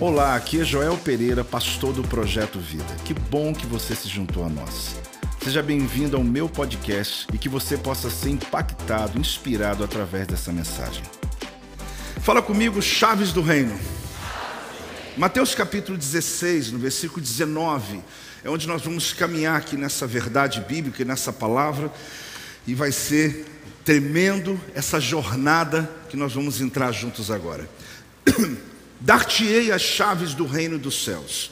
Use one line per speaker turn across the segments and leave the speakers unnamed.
Olá, aqui é Joel Pereira, pastor do Projeto Vida. Que bom que você se juntou a nós. Seja bem-vindo ao meu podcast e que você possa ser impactado, inspirado através dessa mensagem. Fala comigo, chaves do reino. Mateus capítulo 16, no versículo 19, é onde nós vamos caminhar aqui nessa verdade bíblica e nessa palavra, e vai ser tremendo essa jornada que nós vamos entrar juntos agora. Dar-te-ei as chaves do reino dos céus.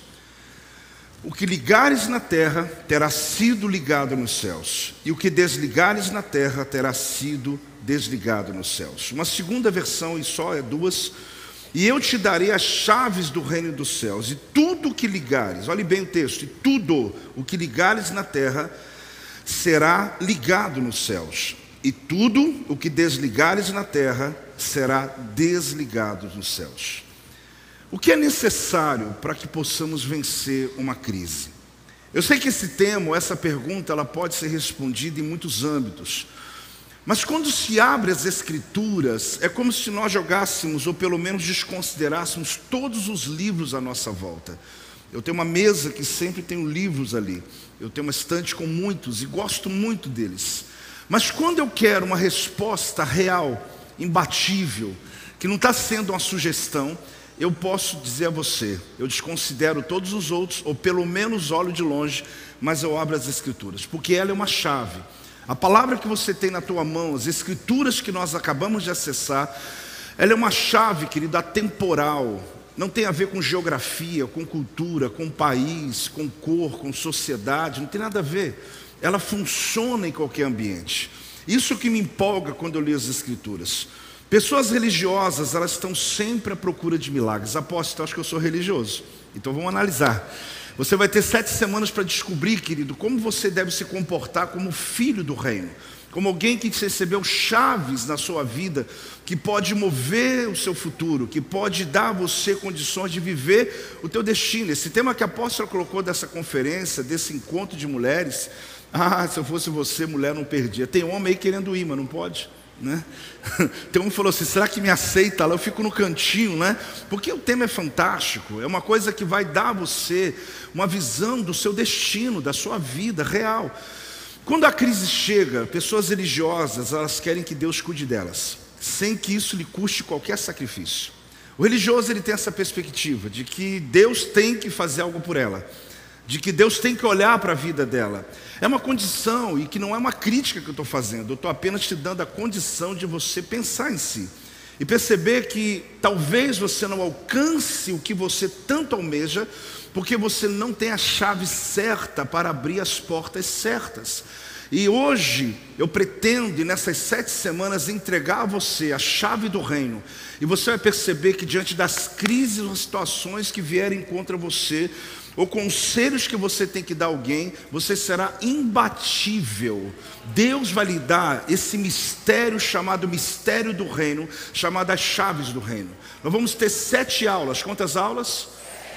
O que ligares na terra terá sido ligado nos céus, e o que desligares na terra terá sido desligado nos céus. Uma segunda versão, e só é duas. E eu te darei as chaves do reino dos céus, e tudo o que ligares, olhe bem o texto, e tudo o que ligares na terra será ligado nos céus, e tudo o que desligares na terra será desligado nos céus. O que é necessário para que possamos vencer uma crise? Eu sei que esse tema, essa pergunta, ela pode ser respondida em muitos âmbitos. Mas quando se abre as escrituras, é como se nós jogássemos, ou pelo menos desconsiderássemos, todos os livros à nossa volta. Eu tenho uma mesa que sempre tenho livros ali. Eu tenho uma estante com muitos e gosto muito deles. Mas quando eu quero uma resposta real, imbatível, que não está sendo uma sugestão, eu posso dizer a você, eu desconsidero todos os outros, ou pelo menos olho de longe, mas eu abro as escrituras, porque ela é uma chave. A palavra que você tem na tua mão, as escrituras que nós acabamos de acessar, ela é uma chave, querido, atemporal. Não tem a ver com geografia, com cultura, com país, com cor, com sociedade, não tem nada a ver ela funciona em qualquer ambiente. Isso que me empolga quando eu leio as Escrituras. Pessoas religiosas, elas estão sempre à procura de milagres. Apóstolo, acho que eu sou religioso. Então vamos analisar. Você vai ter sete semanas para descobrir, querido, como você deve se comportar como filho do reino. Como alguém que recebeu chaves na sua vida, que pode mover o seu futuro, que pode dar a você condições de viver o teu destino. Esse tema que a apóstola colocou dessa conferência, desse encontro de mulheres, ah, se eu fosse você, mulher, não perdia. Tem homem aí querendo ir, mas não pode. Né? Tem um que falou assim: será que me aceita lá? Eu fico no cantinho, né? Porque o tema é fantástico, é uma coisa que vai dar a você uma visão do seu destino, da sua vida real. Quando a crise chega, pessoas religiosas, elas querem que Deus cuide delas, sem que isso lhe custe qualquer sacrifício. O religioso ele tem essa perspectiva de que Deus tem que fazer algo por ela de que Deus tem que olhar para a vida dela. É uma condição e que não é uma crítica que eu estou fazendo, eu estou apenas te dando a condição de você pensar em si e perceber que talvez você não alcance o que você tanto almeja, porque você não tem a chave certa para abrir as portas certas. E hoje eu pretendo, nessas sete semanas, entregar a você a chave do reino. E você vai perceber que diante das crises ou situações que vierem contra você, ou conselhos que você tem que dar a alguém, você será imbatível. Deus vai lhe dar esse mistério chamado mistério do reino, chamado as chaves do reino. Nós vamos ter sete aulas. Quantas aulas?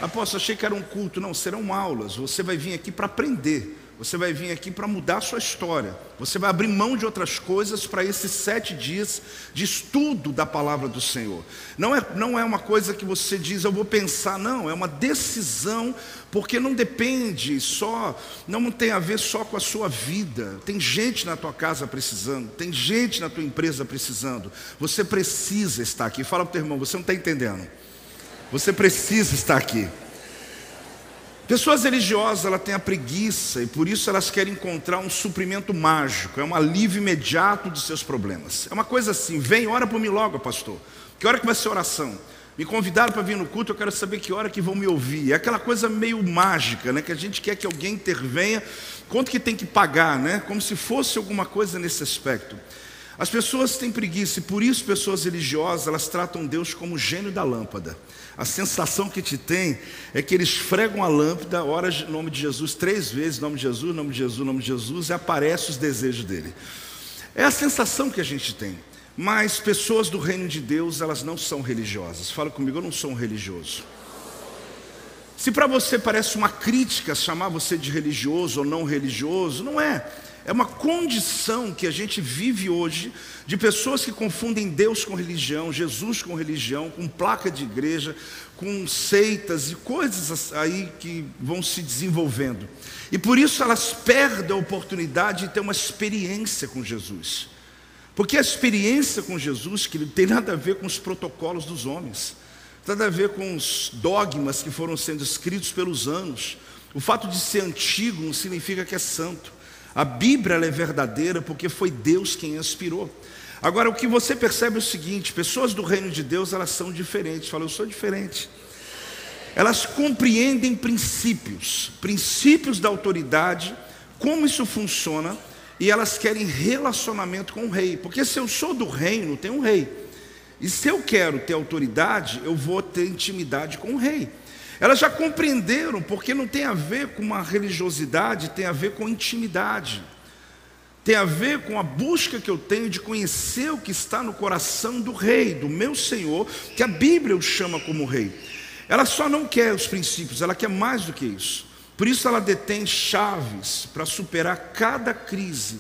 Apóstolo, achei que era um culto. Não, serão aulas. Você vai vir aqui para aprender. Você vai vir aqui para mudar a sua história. Você vai abrir mão de outras coisas para esses sete dias de estudo da palavra do Senhor. Não é, não é uma coisa que você diz, eu vou pensar, não. É uma decisão, porque não depende só, não tem a ver só com a sua vida. Tem gente na tua casa precisando, tem gente na tua empresa precisando. Você precisa estar aqui. Fala para o teu irmão, você não está entendendo. Você precisa estar aqui. Pessoas religiosas, ela tem a preguiça e por isso elas querem encontrar um suprimento mágico, é um alívio imediato de seus problemas. É uma coisa assim, vem, ora por mim logo, pastor. Que hora que vai ser oração? Me convidaram para vir no culto, eu quero saber que hora que vão me ouvir. É aquela coisa meio mágica, né? Que a gente quer que alguém intervenha, quanto que tem que pagar, né? Como se fosse alguma coisa nesse aspecto. As pessoas têm preguiça e por isso pessoas religiosas, elas tratam Deus como o gênio da lâmpada. A sensação que te tem é que eles fregam a lâmpada, ora em nome de Jesus três vezes, nome de Jesus, nome de Jesus, nome de Jesus, e aparece os desejos dele. É a sensação que a gente tem. Mas pessoas do reino de Deus, elas não são religiosas. Fala comigo, eu não sou um religioso. Se para você parece uma crítica chamar você de religioso ou não religioso, não é. É uma condição que a gente vive hoje de pessoas que confundem Deus com religião, Jesus com religião, com placa de igreja, com seitas e coisas aí que vão se desenvolvendo. E por isso elas perdem a oportunidade de ter uma experiência com Jesus. Porque a experiência com Jesus, que tem nada a ver com os protocolos dos homens, nada a ver com os dogmas que foram sendo escritos pelos anos. O fato de ser antigo não significa que é santo. A Bíblia é verdadeira porque foi Deus quem inspirou. Agora, o que você percebe é o seguinte: pessoas do reino de Deus, elas são diferentes. Fala, eu sou diferente. Elas compreendem princípios, princípios da autoridade, como isso funciona, e elas querem relacionamento com o rei. Porque se eu sou do reino, tem um rei. E se eu quero ter autoridade, eu vou ter intimidade com o rei. Elas já compreenderam, porque não tem a ver com uma religiosidade, tem a ver com intimidade. Tem a ver com a busca que eu tenho de conhecer o que está no coração do rei, do meu Senhor, que a Bíblia o chama como rei. Ela só não quer os princípios, ela quer mais do que isso. Por isso ela detém chaves para superar cada crise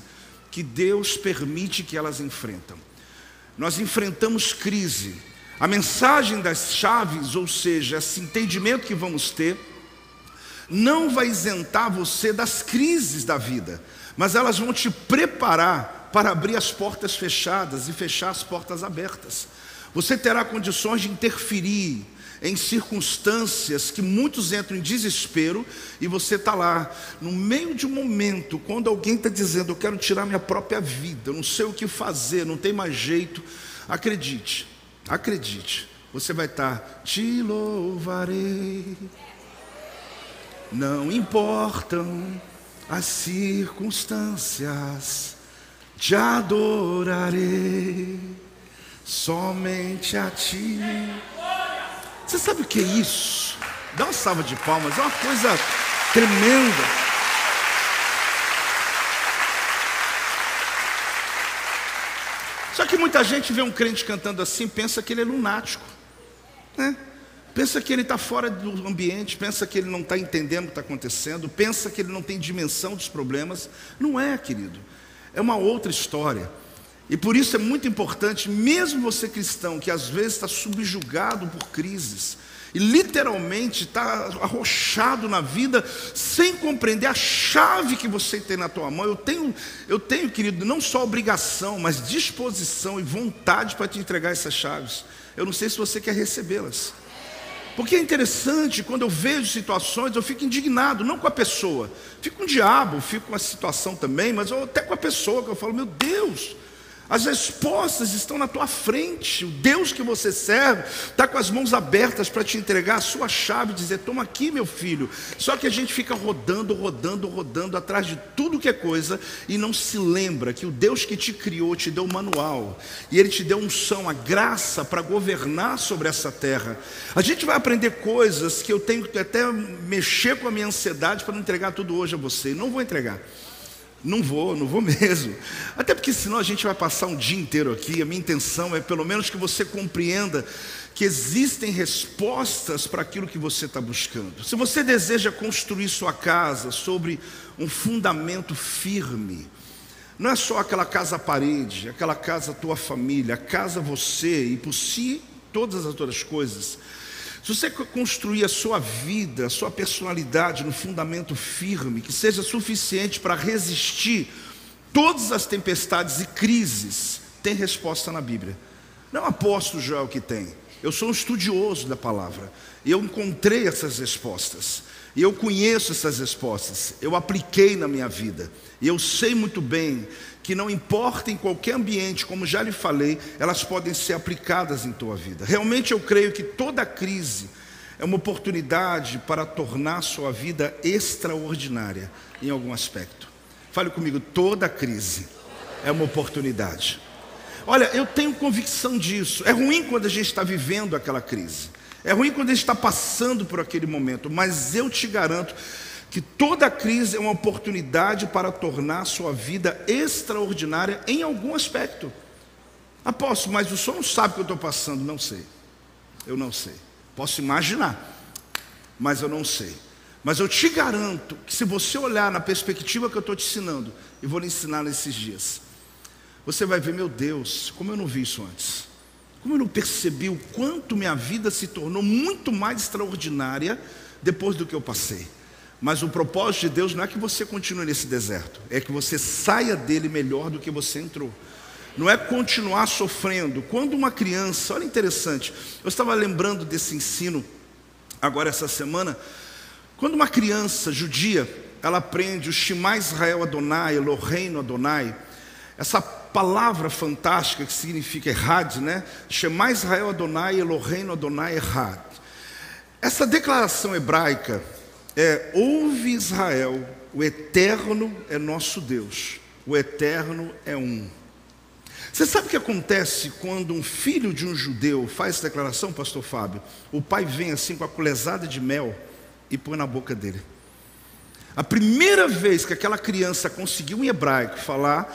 que Deus permite que elas enfrentam. Nós enfrentamos crise a mensagem das chaves, ou seja, esse entendimento que vamos ter, não vai isentar você das crises da vida, mas elas vão te preparar para abrir as portas fechadas e fechar as portas abertas. Você terá condições de interferir em circunstâncias que muitos entram em desespero e você está lá, no meio de um momento, quando alguém está dizendo: Eu quero tirar minha própria vida, não sei o que fazer, não tem mais jeito. Acredite, Acredite, você vai estar, te louvarei. Não importam as circunstâncias, te adorarei somente a ti. Você sabe o que é isso? Dá uma salva de palmas, é uma coisa tremenda. Só que muita gente vê um crente cantando assim, pensa que ele é lunático, né? pensa que ele está fora do ambiente, pensa que ele não está entendendo o que está acontecendo, pensa que ele não tem dimensão dos problemas. Não é, querido, é uma outra história. E por isso é muito importante, mesmo você cristão, que às vezes está subjugado por crises, e literalmente está arrochado na vida, sem compreender a chave que você tem na tua mão. Eu tenho, eu tenho, querido, não só obrigação, mas disposição e vontade para te entregar essas chaves. Eu não sei se você quer recebê-las. Porque é interessante, quando eu vejo situações, eu fico indignado, não com a pessoa, fico com o diabo, fico com a situação também, mas até com a pessoa, que eu falo, meu Deus, as respostas estão na tua frente. O Deus que você serve está com as mãos abertas para te entregar a sua chave dizer: Toma aqui, meu filho. Só que a gente fica rodando, rodando, rodando atrás de tudo que é coisa e não se lembra que o Deus que te criou te deu um manual e Ele te deu unção, a graça para governar sobre essa terra. A gente vai aprender coisas que eu tenho que até mexer com a minha ansiedade para não entregar tudo hoje a você. Não vou entregar. Não vou, não vou mesmo. Até porque senão a gente vai passar um dia inteiro aqui. A minha intenção é pelo menos que você compreenda que existem respostas para aquilo que você está buscando. Se você deseja construir sua casa sobre um fundamento firme, não é só aquela casa parede, aquela casa tua família, a casa você e por si todas as outras coisas. Se você construir a sua vida, a sua personalidade no fundamento firme, que seja suficiente para resistir todas as tempestades e crises, tem resposta na Bíblia. Não aposto Joel que tem. Eu sou um estudioso da palavra. Eu encontrei essas respostas. E eu conheço essas respostas. Eu apliquei na minha vida. E eu sei muito bem que não importa em qualquer ambiente, como já lhe falei, elas podem ser aplicadas em tua vida. Realmente eu creio que toda crise é uma oportunidade para tornar sua vida extraordinária em algum aspecto. Fale comigo, toda crise é uma oportunidade. Olha, eu tenho convicção disso. É ruim quando a gente está vivendo aquela crise. É ruim quando a gente está passando por aquele momento, mas eu te garanto que toda crise é uma oportunidade para tornar a sua vida extraordinária em algum aspecto. Apóstolo, mas o senhor não sabe o que eu estou passando. Não sei. Eu não sei. Posso imaginar, mas eu não sei. Mas eu te garanto que se você olhar na perspectiva que eu estou te ensinando, e vou lhe ensinar nesses dias, você vai ver, meu Deus, como eu não vi isso antes. Como eu não percebi o quanto minha vida se tornou muito mais extraordinária depois do que eu passei. Mas o propósito de Deus não é que você continue nesse deserto, é que você saia dele melhor do que você entrou. Não é continuar sofrendo. Quando uma criança, olha interessante, eu estava lembrando desse ensino agora essa semana, quando uma criança judia, ela aprende o Shema Israel Adonai, Eloheinu Adonai, essa palavra fantástica que significa errad, né? Shema Israel Adonai, Eloheinu Adonai errad. Essa declaração hebraica é: ouve Israel, o eterno é nosso Deus, o eterno é um. Você sabe o que acontece quando um filho de um judeu faz essa declaração, pastor Fábio? O pai vem assim com a colesada de mel e põe na boca dele. A primeira vez que aquela criança conseguiu em hebraico falar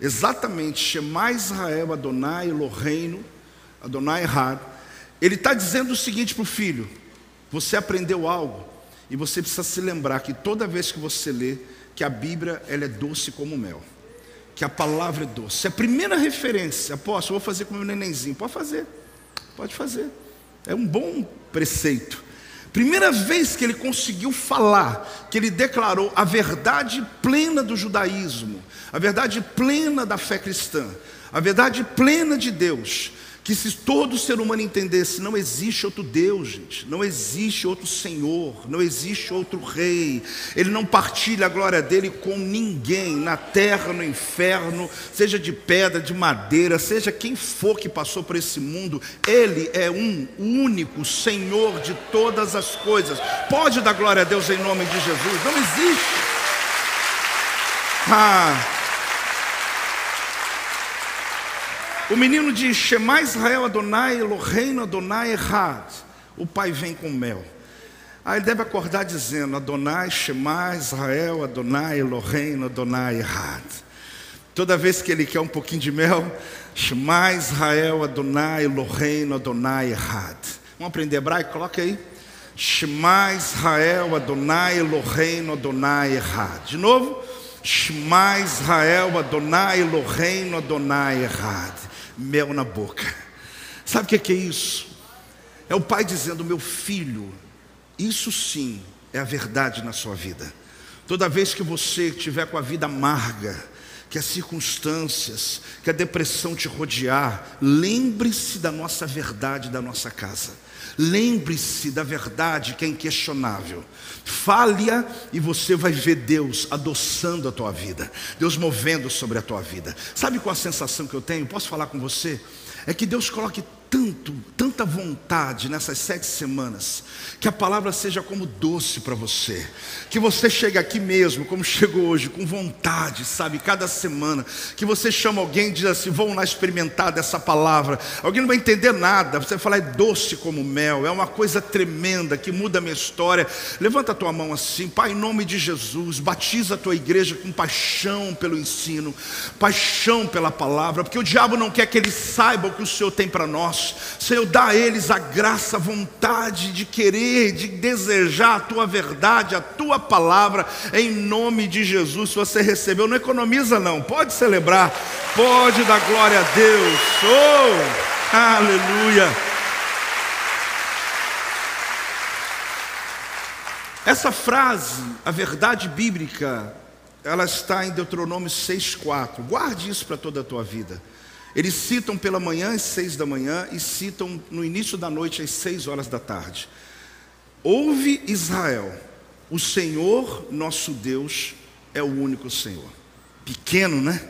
exatamente Shema Israel Adonai Eloheinu Adonai Had, ele está dizendo o seguinte para o filho: você aprendeu algo e você precisa se lembrar que toda vez que você lê que a Bíblia ela é doce como mel, que a palavra é doce. É a primeira referência, apóstolo, vou fazer com o meu nenenzinho. Pode fazer, pode fazer. É um bom preceito. Primeira vez que ele conseguiu falar, que ele declarou a verdade plena do judaísmo, a verdade plena da fé cristã, a verdade plena de Deus, que se todo ser humano entendesse, não existe outro Deus, gente, não existe outro Senhor, não existe outro Rei, Ele não partilha a glória dele com ninguém, na terra, no inferno, seja de pedra, de madeira, seja quem for que passou por esse mundo, Ele é um único Senhor de todas as coisas. Pode dar glória a Deus em nome de Jesus, não existe. Ah, O menino diz: Shema Israel Adonai, Eloheinu Adonai Errad. O pai vem com mel. Aí ele deve acordar dizendo: Adonai, Shema Israel Adonai, Eloheinu Adonai Errad. Toda vez que ele quer um pouquinho de mel, Shema Israel Adonai, Eloheinu Adonai Errad. Vamos aprender hebraico? Coloca aí. Shema Israel Adonai, Eloheinu Adonai Errad. De novo. Shema Israel Adonai, Eloheinu Adonai Errad mel na boca. Sabe o que é isso? É o pai dizendo: meu filho, isso sim é a verdade na sua vida. Toda vez que você estiver com a vida amarga, que as circunstâncias, que a depressão te rodear, lembre-se da nossa verdade da nossa casa. Lembre-se da verdade que é inquestionável. Fale-a e você vai ver Deus adoçando a tua vida, Deus movendo sobre a tua vida. Sabe qual a sensação que eu tenho? Posso falar com você? É que Deus coloque tanto, tanta vontade nessas sete semanas, que a palavra seja como doce para você, que você chegue aqui mesmo, como chegou hoje, com vontade, sabe, cada semana, que você chama alguém e diz assim: vamos lá experimentar dessa palavra. Alguém não vai entender nada, você fala, é doce como mel, é uma coisa tremenda que muda a minha história. Levanta a tua mão assim, Pai, em nome de Jesus, batiza a tua igreja com paixão pelo ensino, paixão pela palavra, porque o diabo não quer que eles saibam o que o Senhor tem para nós nós. Senhor, dá a eles a graça, a vontade de querer, de desejar a tua verdade, a tua palavra, em nome de Jesus. Se você recebeu, não economiza, não, pode celebrar, pode dar glória a Deus. Oh, aleluia. Essa frase, a verdade bíblica, ela está em Deuteronômio 6,4. Guarde isso para toda a tua vida. Eles citam pela manhã às seis da manhã e citam no início da noite às seis horas da tarde. Ouve Israel, o Senhor nosso Deus é o único Senhor. Pequeno, né?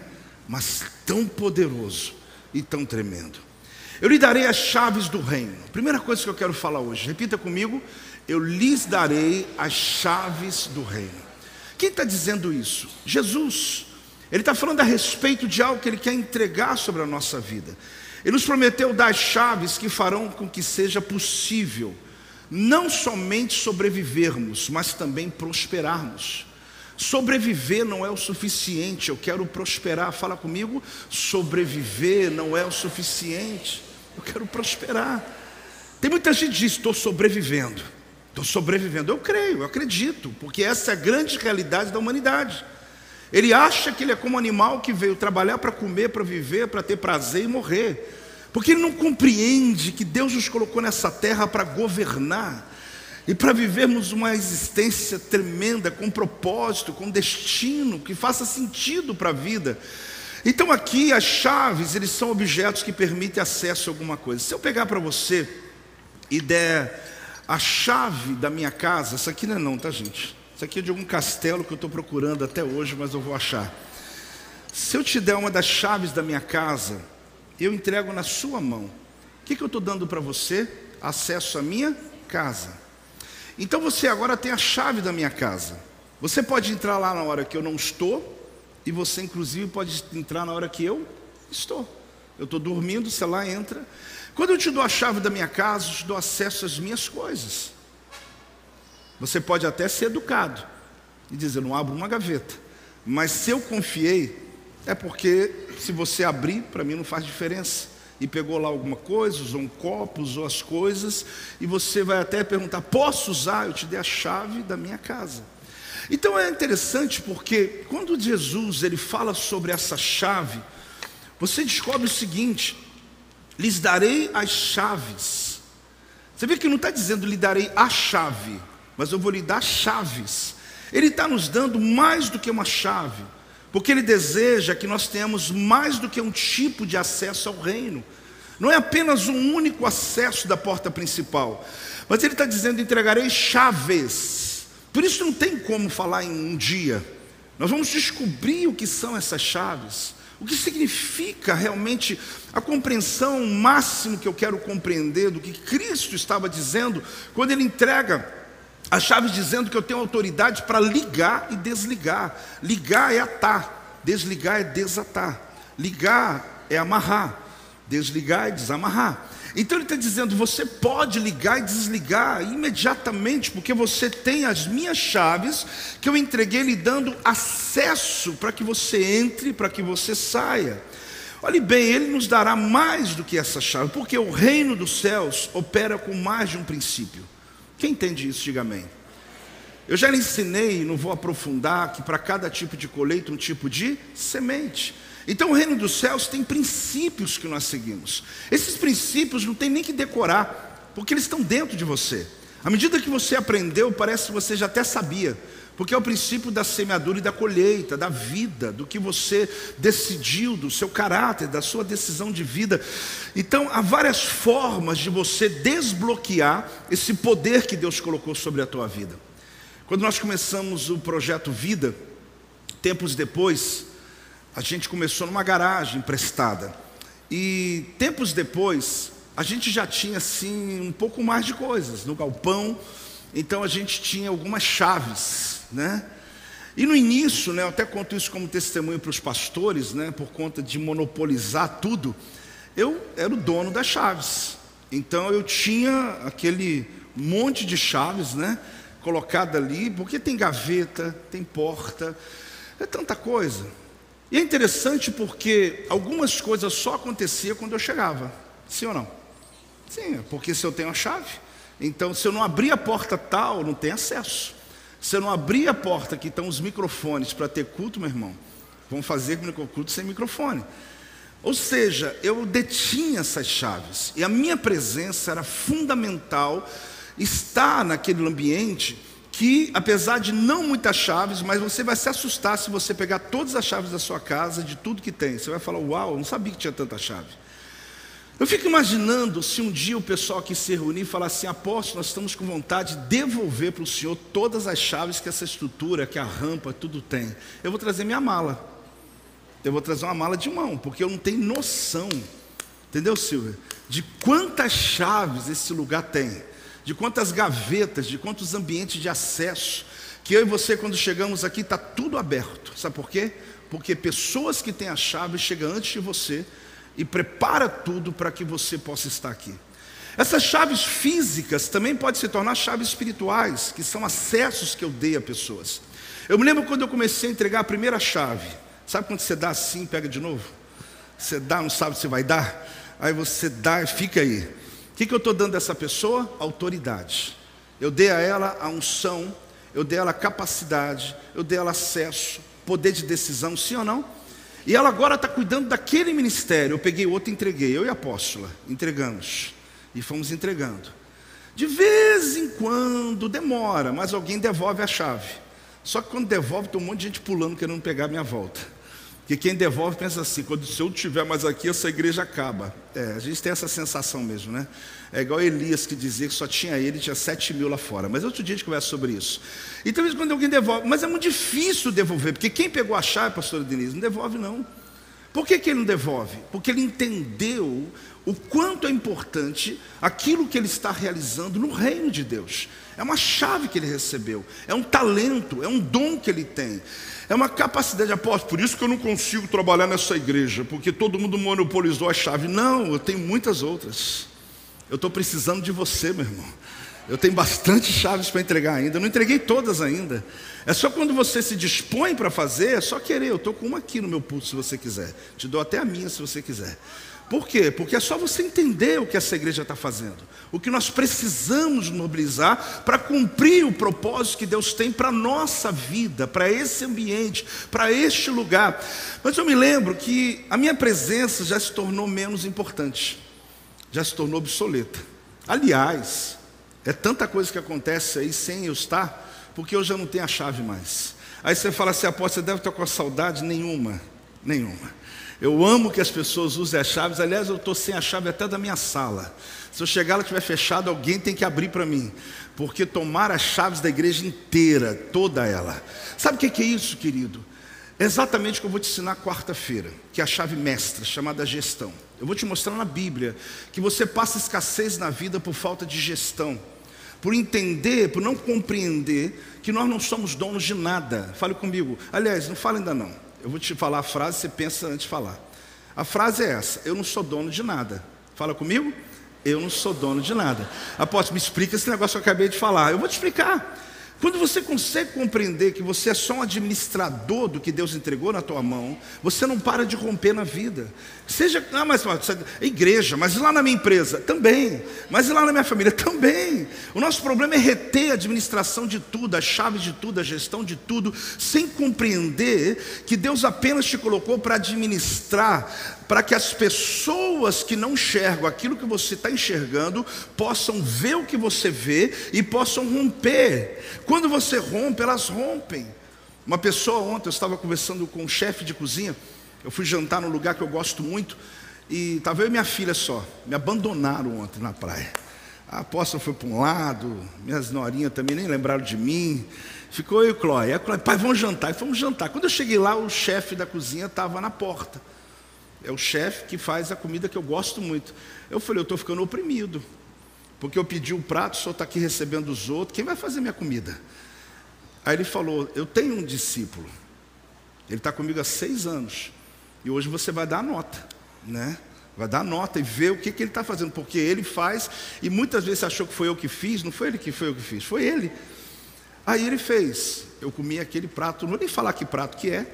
Mas tão poderoso e tão tremendo. Eu lhe darei as chaves do reino. Primeira coisa que eu quero falar hoje, repita comigo: eu lhes darei as chaves do reino. Quem está dizendo isso? Jesus. Ele está falando a respeito de algo que Ele quer entregar sobre a nossa vida. Ele nos prometeu dar chaves que farão com que seja possível não somente sobrevivermos, mas também prosperarmos. Sobreviver não é o suficiente, eu quero prosperar. Fala comigo, sobreviver não é o suficiente, eu quero prosperar. Tem muita gente que diz: estou sobrevivendo, Estou sobrevivendo. Eu creio, eu acredito, porque essa é a grande realidade da humanidade. Ele acha que ele é como animal que veio trabalhar para comer, para viver, para ter prazer e morrer. Porque ele não compreende que Deus nos colocou nessa terra para governar e para vivermos uma existência tremenda, com propósito, com destino, que faça sentido para a vida. Então aqui as chaves, eles são objetos que permitem acesso a alguma coisa. Se eu pegar para você e der a chave da minha casa, isso aqui não é não, tá gente? Isso aqui é de algum castelo que eu estou procurando até hoje, mas eu vou achar. Se eu te der uma das chaves da minha casa, eu entrego na sua mão. O que, que eu estou dando para você? Acesso à minha casa. Então você agora tem a chave da minha casa. Você pode entrar lá na hora que eu não estou, e você inclusive pode entrar na hora que eu estou. Eu estou dormindo, você lá entra. Quando eu te dou a chave da minha casa, eu te dou acesso às minhas coisas. Você pode até ser educado e dizer, não abro uma gaveta. Mas se eu confiei, é porque se você abrir, para mim não faz diferença e pegou lá alguma coisa, usou um copo, usou as coisas, e você vai até perguntar: posso usar? Eu te dei a chave da minha casa. Então é interessante porque quando Jesus ele fala sobre essa chave, você descobre o seguinte: lhes darei as chaves. Você vê que não está dizendo lhe darei a chave, mas eu vou lhe dar chaves. Ele está nos dando mais do que uma chave. Porque ele deseja que nós tenhamos mais do que um tipo de acesso ao reino. Não é apenas um único acesso da porta principal, mas ele está dizendo: entregarei chaves. Por isso não tem como falar em um dia. Nós vamos descobrir o que são essas chaves, o que significa realmente a compreensão máxima que eu quero compreender do que Cristo estava dizendo quando ele entrega as chaves dizendo que eu tenho autoridade para ligar e desligar. Ligar é atar, desligar é desatar. Ligar é amarrar, desligar é desamarrar. Então ele está dizendo: você pode ligar e desligar imediatamente, porque você tem as minhas chaves que eu entreguei lhe dando acesso para que você entre, para que você saia. Olhe bem, ele nos dará mais do que essa chave, porque o reino dos céus opera com mais de um princípio. Quem entende isso, diga amém. Eu já lhe ensinei, não vou aprofundar, que para cada tipo de colheita, um tipo de semente. Então o reino dos céus tem princípios que nós seguimos. Esses princípios não tem nem que decorar, porque eles estão dentro de você. À medida que você aprendeu, parece que você já até sabia, porque é o princípio da semeadura e da colheita, da vida, do que você decidiu, do seu caráter, da sua decisão de vida. Então, há várias formas de você desbloquear esse poder que Deus colocou sobre a tua vida. Quando nós começamos o projeto Vida, tempos depois, a gente começou numa garagem emprestada. E tempos depois, a gente já tinha assim um pouco mais de coisas no galpão, então a gente tinha algumas chaves né? E no início, né, eu até conto isso como testemunho para os pastores, né, por conta de monopolizar tudo, eu era o dono das chaves. Então eu tinha aquele monte de chaves, né, colocada ali, porque tem gaveta, tem porta, é tanta coisa. E é interessante porque algumas coisas só aconteciam quando eu chegava. Sim ou não? Sim, porque se eu tenho a chave, então se eu não abrir a porta tal, não tem acesso. Se eu não abrir a porta que estão os microfones para ter culto, meu irmão, vamos fazer culto sem microfone. Ou seja, eu detinha essas chaves e a minha presença era fundamental estar naquele ambiente que, apesar de não muitas chaves, mas você vai se assustar se você pegar todas as chaves da sua casa, de tudo que tem. Você vai falar: Uau, eu não sabia que tinha tanta chave. Eu fico imaginando se um dia o pessoal aqui se reunir e falar assim: apóstolo, nós estamos com vontade de devolver para o senhor todas as chaves que essa estrutura, que a rampa, tudo tem. Eu vou trazer minha mala. Eu vou trazer uma mala de mão, porque eu não tenho noção, entendeu, Silvia? De quantas chaves esse lugar tem, de quantas gavetas, de quantos ambientes de acesso. Que eu e você, quando chegamos aqui, está tudo aberto. Sabe por quê? Porque pessoas que têm a chave chegam antes de você e prepara tudo para que você possa estar aqui. Essas chaves físicas também podem se tornar chaves espirituais, que são acessos que eu dei a pessoas. Eu me lembro quando eu comecei a entregar a primeira chave. Sabe quando você dá assim, pega de novo? Você dá, não sabe se vai dar? Aí você dá e fica aí. O que, que eu estou dando a essa pessoa? Autoridade. Eu dei a ela a unção, eu dei a ela capacidade, eu dei a ela acesso, poder de decisão, sim ou não? E ela agora está cuidando daquele ministério. Eu peguei outro e entreguei, eu e a apóstola, entregamos. E fomos entregando. De vez em quando demora, mas alguém devolve a chave. Só que quando devolve, tem um monte de gente pulando querendo pegar a minha volta. Porque quem devolve pensa assim: quando se eu tiver mais aqui, essa igreja acaba. É, a gente tem essa sensação mesmo, né? É igual Elias que dizia que só tinha ele, tinha sete mil lá fora. Mas outro dia a gente conversa sobre isso. E talvez quando alguém devolve, mas é muito difícil devolver, porque quem pegou a chave, pastora Denise, não devolve não. Por que, que ele não devolve? Porque ele entendeu o quanto é importante aquilo que ele está realizando no reino de Deus. É uma chave que ele recebeu, é um talento, é um dom que ele tem, é uma capacidade. Apóstolo, por isso que eu não consigo trabalhar nessa igreja, porque todo mundo monopolizou a chave. Não, eu tenho muitas outras. Eu estou precisando de você, meu irmão. Eu tenho bastante chaves para entregar ainda. Eu não entreguei todas ainda. É só quando você se dispõe para fazer, é só querer. Eu estou com uma aqui no meu pulso, se você quiser. Te dou até a minha, se você quiser. Por quê? Porque é só você entender o que essa igreja está fazendo. O que nós precisamos mobilizar para cumprir o propósito que Deus tem para a nossa vida, para esse ambiente, para este lugar. Mas eu me lembro que a minha presença já se tornou menos importante já se tornou obsoleta. Aliás, é tanta coisa que acontece aí sem eu estar, porque eu já não tenho a chave mais. Aí você fala assim, apóstolo, você deve estar com saudade nenhuma, nenhuma. Eu amo que as pessoas usem as chaves. Aliás, eu estou sem a chave até da minha sala. Se eu chegar ela estiver fechada, alguém tem que abrir para mim. Porque tomar as chaves da igreja inteira, toda ela. Sabe o que é isso, querido? É exatamente o que eu vou te ensinar quarta-feira, que é a chave mestra, chamada gestão. Eu vou te mostrar na Bíblia que você passa escassez na vida por falta de gestão, por entender, por não compreender que nós não somos donos de nada. Fale comigo. Aliás, não fale ainda não. Eu vou te falar a frase, você pensa antes de falar. A frase é essa: Eu não sou dono de nada. Fala comigo. Eu não sou dono de nada. Apóstolo, me explica esse negócio que eu acabei de falar. Eu vou te explicar. Quando você consegue compreender que você é só um administrador do que Deus entregou na tua mão, você não para de romper na vida. Seja, ah, mas, mas igreja, mas lá na minha empresa também, mas lá na minha família também. O nosso problema é reter a administração de tudo, a chave de tudo, a gestão de tudo, sem compreender que Deus apenas te colocou para administrar para que as pessoas que não enxergam aquilo que você está enxergando possam ver o que você vê e possam romper. Quando você rompe, elas rompem. Uma pessoa ontem, eu estava conversando com um chefe de cozinha, eu fui jantar num lugar que eu gosto muito, e estava eu e minha filha só, me abandonaram ontem na praia. A apóstola foi para um lado, minhas norinhas também nem lembraram de mim. Ficou eu e Chloe. Aí, Chloe, pai, vamos jantar. E fomos jantar. Quando eu cheguei lá, o chefe da cozinha estava na porta. É o chefe que faz a comida que eu gosto muito. Eu falei, eu estou ficando oprimido. Porque eu pedi o um prato, o senhor está aqui recebendo os outros, quem vai fazer minha comida? Aí ele falou, eu tenho um discípulo. Ele está comigo há seis anos. E hoje você vai dar nota, né? Vai dar nota e ver o que, que ele está fazendo, porque ele faz, e muitas vezes achou que foi eu que fiz, não foi ele que foi eu que fiz, foi ele. Aí ele fez. Eu comi aquele prato, não vou nem falar que prato que é,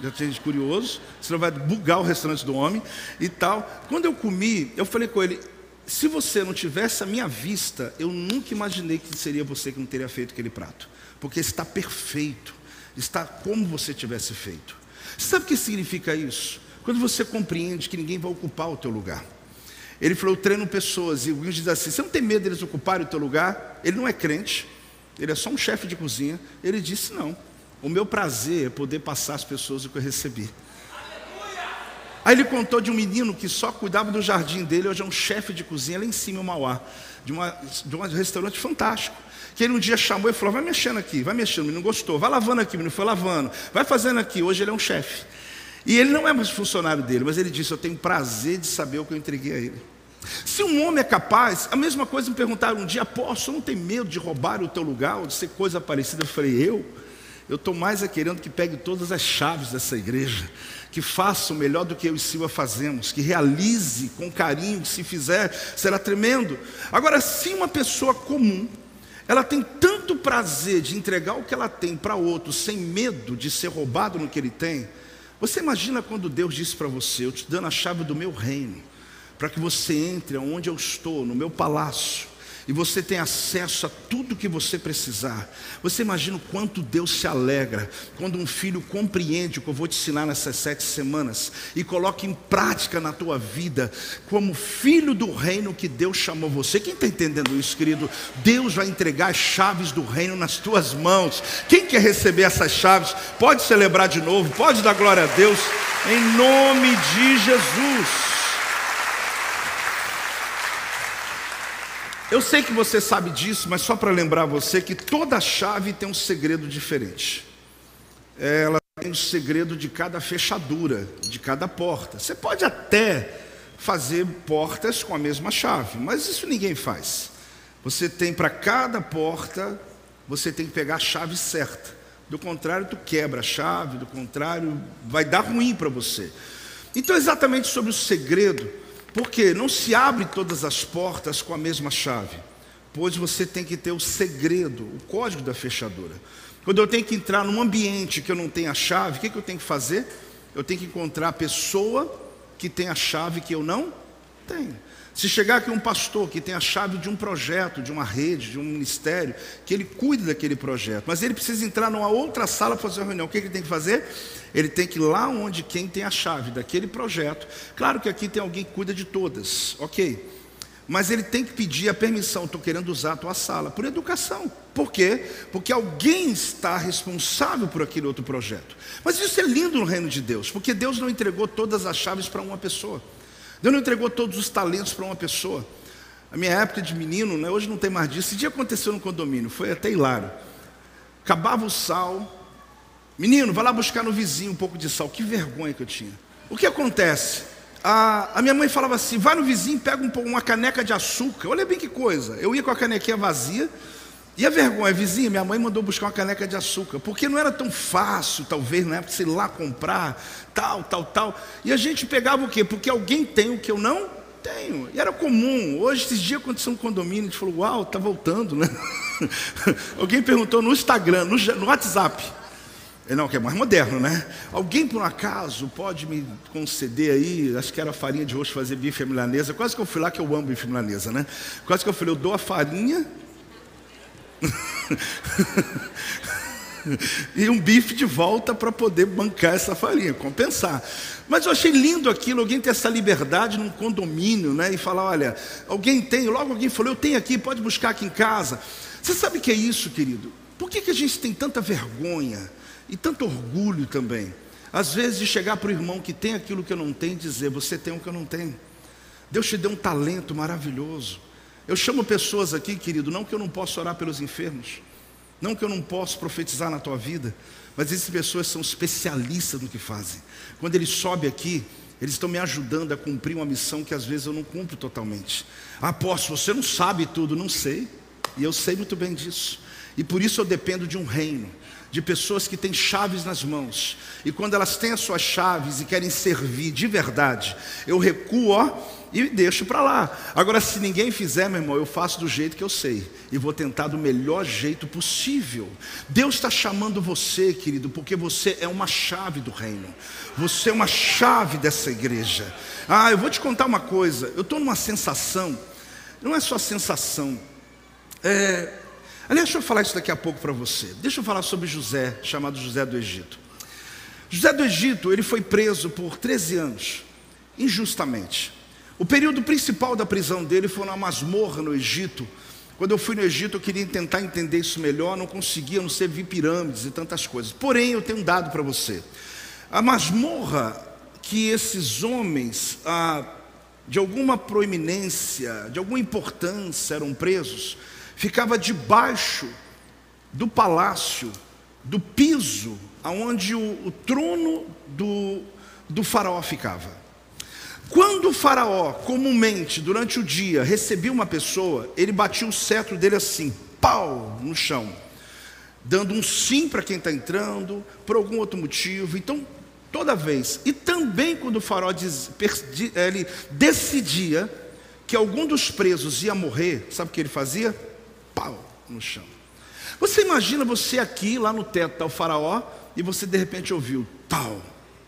já tinha gente curioso, senão vai bugar o restaurante do homem e tal. Quando eu comi, eu falei com ele: se você não tivesse a minha vista, eu nunca imaginei que seria você que não teria feito aquele prato, porque está perfeito, está como você tivesse feito. Sabe o que significa isso? Quando você compreende que ninguém vai ocupar o teu lugar. Ele falou: eu treino pessoas, e o Will diz assim: você não tem medo deles ocuparem o teu lugar? Ele não é crente, ele é só um chefe de cozinha. Ele disse: não. O meu prazer é poder passar às pessoas o que eu recebi. Aí ele contou de um menino que só cuidava do jardim dele, hoje é um chefe de cozinha lá em cima, em Mauá, de, uma, de um restaurante fantástico. Que ele um dia chamou e falou: vai mexendo aqui, vai mexendo, menino gostou, vai lavando aqui, menino foi lavando, vai fazendo aqui, hoje ele é um chefe. E ele não é mais funcionário dele, mas ele disse: Eu tenho prazer de saber o que eu entreguei a ele. Se um homem é capaz, a mesma coisa me perguntaram um dia, apóstolo, não tem medo de roubar o teu lugar ou de ser coisa parecida? Eu falei, eu? Eu estou mais a querendo que pegue todas as chaves dessa igreja, que faça o melhor do que eu e Silva fazemos, que realize com carinho, que se fizer, será tremendo. Agora, se uma pessoa comum, ela tem tanto prazer de entregar o que ela tem para outro, sem medo de ser roubado no que ele tem, você imagina quando Deus disse para você: Eu te dando a chave do meu reino, para que você entre onde eu estou, no meu palácio, e você tem acesso a tudo que você precisar. Você imagina o quanto Deus se alegra quando um filho compreende o que eu vou te ensinar nessas sete semanas e coloca em prática na tua vida como filho do reino que Deus chamou você. Quem está entendendo isso, querido? Deus vai entregar as chaves do reino nas tuas mãos. Quem quer receber essas chaves? Pode celebrar de novo, pode dar glória a Deus, em nome de Jesus. Eu sei que você sabe disso, mas só para lembrar você que toda chave tem um segredo diferente. Ela tem o segredo de cada fechadura, de cada porta. Você pode até fazer portas com a mesma chave, mas isso ninguém faz. Você tem para cada porta, você tem que pegar a chave certa. Do contrário, tu quebra a chave, do contrário, vai dar ruim para você. Então, exatamente sobre o segredo, porque não se abre todas as portas com a mesma chave, pois você tem que ter o segredo, o código da fechadura. Quando eu tenho que entrar num ambiente que eu não tenho a chave, o que, que eu tenho que fazer? Eu tenho que encontrar a pessoa que tem a chave que eu não tenho. Se chegar aqui um pastor que tem a chave de um projeto, de uma rede, de um ministério, que ele cuide daquele projeto, mas ele precisa entrar numa outra sala para fazer uma reunião, o que ele tem que fazer? Ele tem que ir lá onde quem tem a chave daquele projeto. Claro que aqui tem alguém que cuida de todas, ok. Mas ele tem que pedir a permissão, estou querendo usar a tua sala, por educação. Por quê? Porque alguém está responsável por aquele outro projeto. Mas isso é lindo no reino de Deus, porque Deus não entregou todas as chaves para uma pessoa. Deus não entregou todos os talentos para uma pessoa. A minha época de menino, né, hoje não tem mais disso. Esse dia aconteceu no condomínio, foi até hilário. Acabava o sal. Menino, vai lá buscar no vizinho um pouco de sal. Que vergonha que eu tinha. O que acontece? A, a minha mãe falava assim: vai no vizinho, pega um, uma caneca de açúcar. Olha bem que coisa. Eu ia com a canequinha vazia. E a vergonha, vizinha, minha mãe mandou buscar uma caneca de açúcar, porque não era tão fácil, talvez, na época, sei lá, comprar, tal, tal, tal. E a gente pegava o quê? Porque alguém tem o que eu não tenho. E era comum. Hoje, esses dias aconteceu um condomínio, a gente falou, uau, tá voltando, né? alguém perguntou no Instagram, no, no WhatsApp. Não, que é mais moderno, né? Alguém por um acaso pode me conceder aí, acho que era farinha de roxo fazer bife milanesa. Quase que eu fui lá que eu amo bife milanesa, né? Quase que eu falei, eu dou a farinha e um bife de volta para poder bancar essa farinha, compensar. Mas eu achei lindo aquilo, alguém ter essa liberdade num condomínio, né? E falar, olha, alguém tem, logo alguém falou, eu tenho aqui, pode buscar aqui em casa. Você sabe o que é isso, querido? Por que, que a gente tem tanta vergonha e tanto orgulho também? Às vezes de chegar para o irmão que tem aquilo que eu não tenho e dizer, você tem o que eu não tenho. Deus te deu um talento maravilhoso. Eu chamo pessoas aqui, querido, não que eu não possa orar pelos enfermos, não que eu não possa profetizar na tua vida, mas essas pessoas são especialistas no que fazem. Quando eles sobem aqui, eles estão me ajudando a cumprir uma missão que às vezes eu não cumpro totalmente. Apóstolo, você não sabe tudo, não sei, e eu sei muito bem disso. E por isso eu dependo de um reino, de pessoas que têm chaves nas mãos. E quando elas têm as suas chaves e querem servir de verdade, eu recuo, ó, e deixo para lá. Agora, se ninguém fizer, meu irmão, eu faço do jeito que eu sei e vou tentar do melhor jeito possível. Deus está chamando você, querido, porque você é uma chave do reino, você é uma chave dessa igreja. Ah, eu vou te contar uma coisa, eu estou numa sensação, não é só sensação, é. Aliás, deixa eu falar isso daqui a pouco para você. Deixa eu falar sobre José, chamado José do Egito. José do Egito, ele foi preso por 13 anos, injustamente. O período principal da prisão dele foi na masmorra no Egito. Quando eu fui no Egito, eu queria tentar entender isso melhor, não conseguia, não sei, vi pirâmides e tantas coisas. Porém, eu tenho um dado para você. A masmorra que esses homens, ah, de alguma proeminência, de alguma importância, eram presos, ficava debaixo do palácio, do piso, aonde o, o trono do, do faraó ficava. Quando o faraó, comumente, durante o dia, recebia uma pessoa, ele batia o cetro dele assim, pau, no chão, dando um sim para quem está entrando, por algum outro motivo. Então, toda vez, e também quando o faraó diz, ele decidia que algum dos presos ia morrer, sabe o que ele fazia? Pau, no chão. Você imagina você aqui, lá no teto, está o faraó, e você de repente ouviu, tal.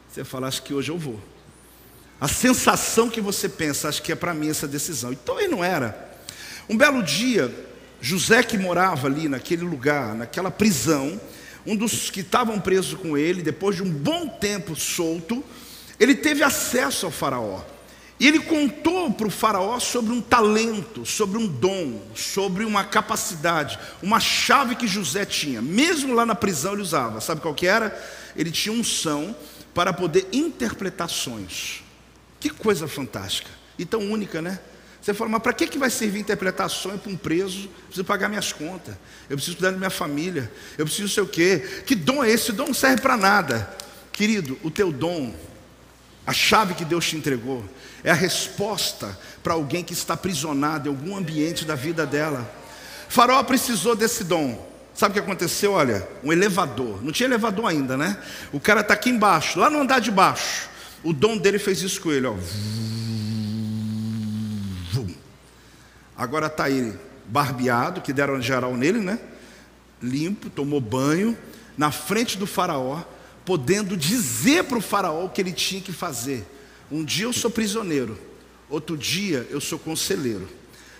Você fala, acho que hoje eu vou. A sensação que você pensa, acho que é para mim essa decisão. Então ele não era. Um belo dia, José que morava ali naquele lugar, naquela prisão, um dos que estavam presos com ele, depois de um bom tempo solto, ele teve acesso ao Faraó. E ele contou para o Faraó sobre um talento, sobre um dom, sobre uma capacidade, uma chave que José tinha. Mesmo lá na prisão ele usava. Sabe qual que era? Ele tinha unção para poder interpretar sonhos. Que coisa fantástica e tão única, né? Você fala, mas para que, que vai servir interpretar sonho para um preso? Eu preciso pagar minhas contas, eu preciso cuidar da minha família, eu preciso sei o quê. Que dom é esse? Dom não serve para nada. Querido, o teu dom, a chave que Deus te entregou, é a resposta para alguém que está aprisionado em algum ambiente da vida dela. Faraó precisou desse dom. Sabe o que aconteceu? Olha, um elevador. Não tinha elevador ainda, né? O cara está aqui embaixo, lá no andar de baixo. O dom dele fez isso com ele, ó. Agora está ele barbeado, que deram geral nele, né? Limpo, tomou banho, na frente do faraó, podendo dizer para o faraó o que ele tinha que fazer. Um dia eu sou prisioneiro, outro dia eu sou conselheiro.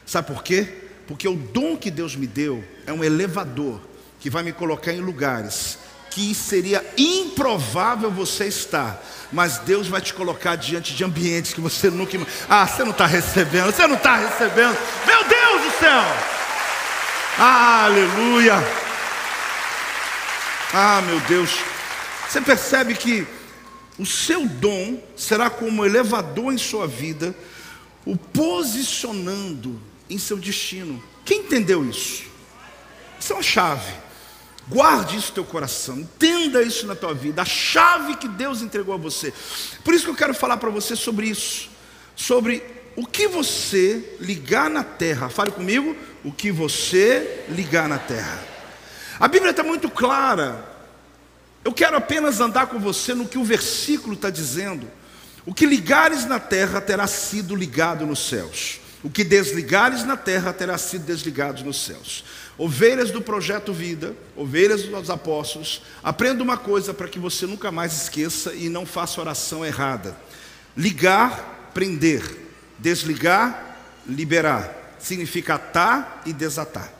Sabe por quê? Porque o dom que Deus me deu é um elevador que vai me colocar em lugares que seria improvável você estar, mas Deus vai te colocar diante de ambientes que você nunca. Ah, você não está recebendo, você não está recebendo. Meu Deus do céu! Aleluia! Ah, meu Deus! Você percebe que o seu dom será como elevador em sua vida, o posicionando em seu destino. Quem entendeu isso? Isso é uma chave. Guarde isso no teu coração, entenda isso na tua vida, a chave que Deus entregou a você. Por isso que eu quero falar para você sobre isso, sobre o que você ligar na terra. Fale comigo, o que você ligar na terra. A Bíblia está muito clara. Eu quero apenas andar com você no que o versículo está dizendo. O que ligares na terra terá sido ligado nos céus. O que desligares na terra terá sido desligado nos céus. Ovelhas do projeto Vida, ovelhas dos apóstolos, aprenda uma coisa para que você nunca mais esqueça e não faça oração errada. Ligar, prender. Desligar, liberar. Significa atar e desatar.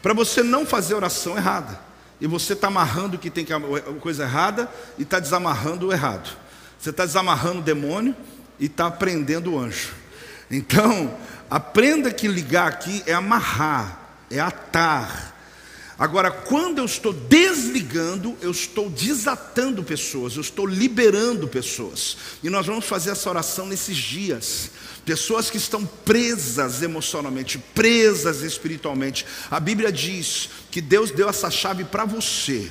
Para você não fazer oração errada. E você está amarrando o que tem que coisa errada e está desamarrando o errado. Você está desamarrando o demônio e está prendendo o anjo. Então, aprenda que ligar aqui é amarrar é atar. Agora, quando eu estou desligando, eu estou desatando pessoas, eu estou liberando pessoas. E nós vamos fazer essa oração nesses dias. Pessoas que estão presas emocionalmente, presas espiritualmente. A Bíblia diz que Deus deu essa chave para você.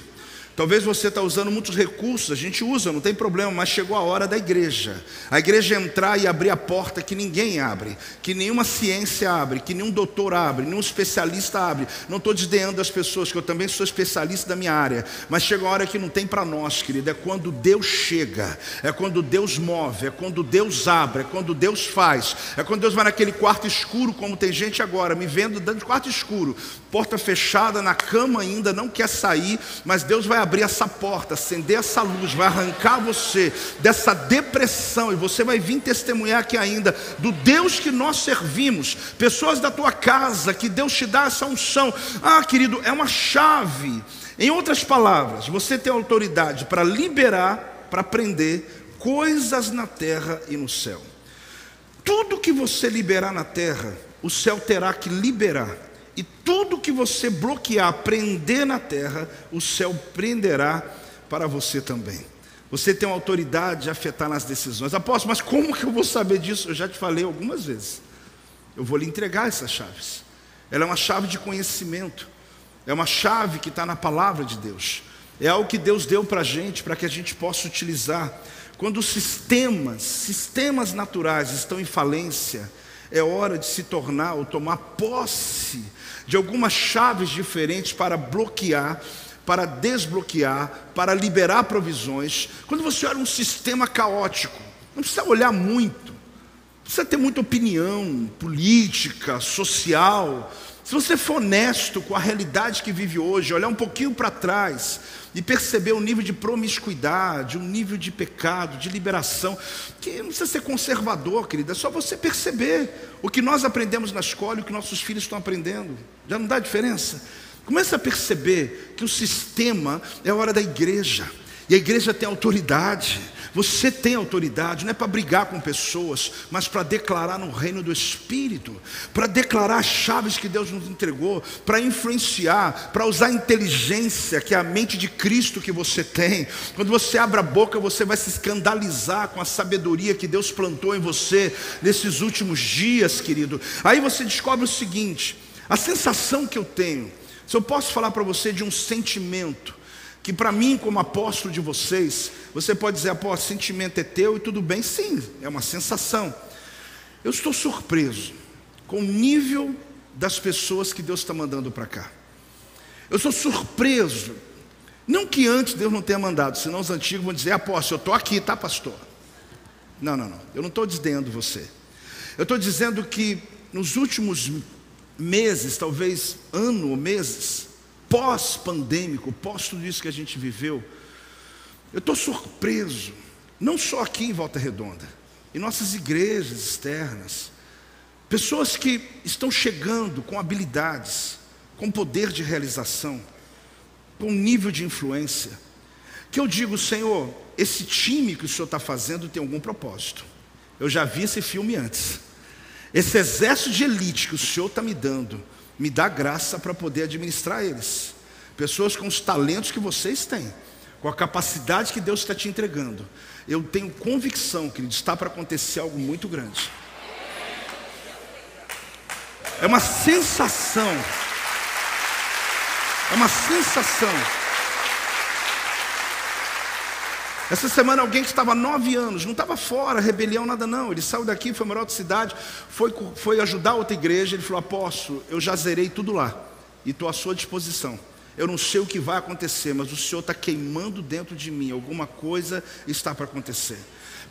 Talvez você está usando muitos recursos, a gente usa, não tem problema, mas chegou a hora da igreja. A igreja entrar e abrir a porta que ninguém abre, que nenhuma ciência abre, que nenhum doutor abre, nenhum especialista abre. Não estou desdenhando as pessoas, que eu também sou especialista da minha área, mas chega a hora que não tem para nós, querido. É quando Deus chega, é quando Deus move, é quando Deus abre, é quando Deus faz, é quando Deus vai naquele quarto escuro, como tem gente agora, me vendo dentro de quarto escuro, porta fechada, na cama ainda, não quer sair, mas Deus vai abrir essa porta, acender essa luz, vai arrancar você dessa depressão e você vai vir testemunhar aqui ainda do Deus que nós servimos, pessoas da tua casa, que Deus te dá essa unção. Ah, querido, é uma chave. Em outras palavras, você tem autoridade para liberar, para prender coisas na terra e no céu. Tudo que você liberar na terra, o céu terá que liberar. E tudo que você bloquear, prender na terra, o céu prenderá para você também. Você tem autoridade de afetar nas decisões. Apóstolo, mas como que eu vou saber disso? Eu já te falei algumas vezes. Eu vou lhe entregar essas chaves. Ela é uma chave de conhecimento. É uma chave que está na palavra de Deus. É algo que Deus deu para a gente, para que a gente possa utilizar. Quando sistemas, sistemas naturais estão em falência, é hora de se tornar ou tomar posse de algumas chaves diferentes para bloquear, para desbloquear, para liberar provisões. Quando você olha um sistema caótico, não precisa olhar muito, não precisa ter muita opinião política, social, Se você for honesto com a realidade que vive hoje, olhar um pouquinho para trás e perceber o nível de promiscuidade, o nível de pecado, de liberação, que não precisa ser conservador, querida, é só você perceber o que nós aprendemos na escola e o que nossos filhos estão aprendendo. Já não dá diferença? Começa a perceber que o sistema é a hora da igreja. E a igreja tem autoridade. Você tem autoridade, não é para brigar com pessoas, mas para declarar no reino do Espírito, para declarar as chaves que Deus nos entregou, para influenciar, para usar a inteligência, que é a mente de Cristo que você tem. Quando você abre a boca, você vai se escandalizar com a sabedoria que Deus plantou em você nesses últimos dias, querido. Aí você descobre o seguinte: a sensação que eu tenho, se eu posso falar para você de um sentimento, que para mim, como apóstolo de vocês, você pode dizer, apóstolo, sentimento é teu e tudo bem, sim, é uma sensação. Eu estou surpreso com o nível das pessoas que Deus está mandando para cá. Eu estou surpreso, não que antes Deus não tenha mandado, senão os antigos vão dizer, apóstolo, eu estou aqui, tá, pastor? Não, não, não, eu não estou dizendo você. Eu estou dizendo que nos últimos meses, talvez ano ou meses, pós-pandêmico, pós tudo isso que a gente viveu, eu estou surpreso, não só aqui em Volta Redonda, em nossas igrejas externas, pessoas que estão chegando com habilidades, com poder de realização, com nível de influência, que eu digo, Senhor, esse time que o Senhor está fazendo tem algum propósito. Eu já vi esse filme antes. Esse exército de elite que o Senhor está me dando, me dá graça para poder administrar eles. Pessoas com os talentos que vocês têm, com a capacidade que Deus está te entregando. Eu tenho convicção que está para acontecer algo muito grande. É uma sensação. É uma sensação. Essa semana alguém que estava nove anos, não estava fora, rebelião, nada não. Ele saiu daqui, foi morar outra cidade, foi, foi ajudar outra igreja. Ele falou: Apóstolo, eu já zerei tudo lá e estou à sua disposição. Eu não sei o que vai acontecer, mas o Senhor está queimando dentro de mim. Alguma coisa está para acontecer.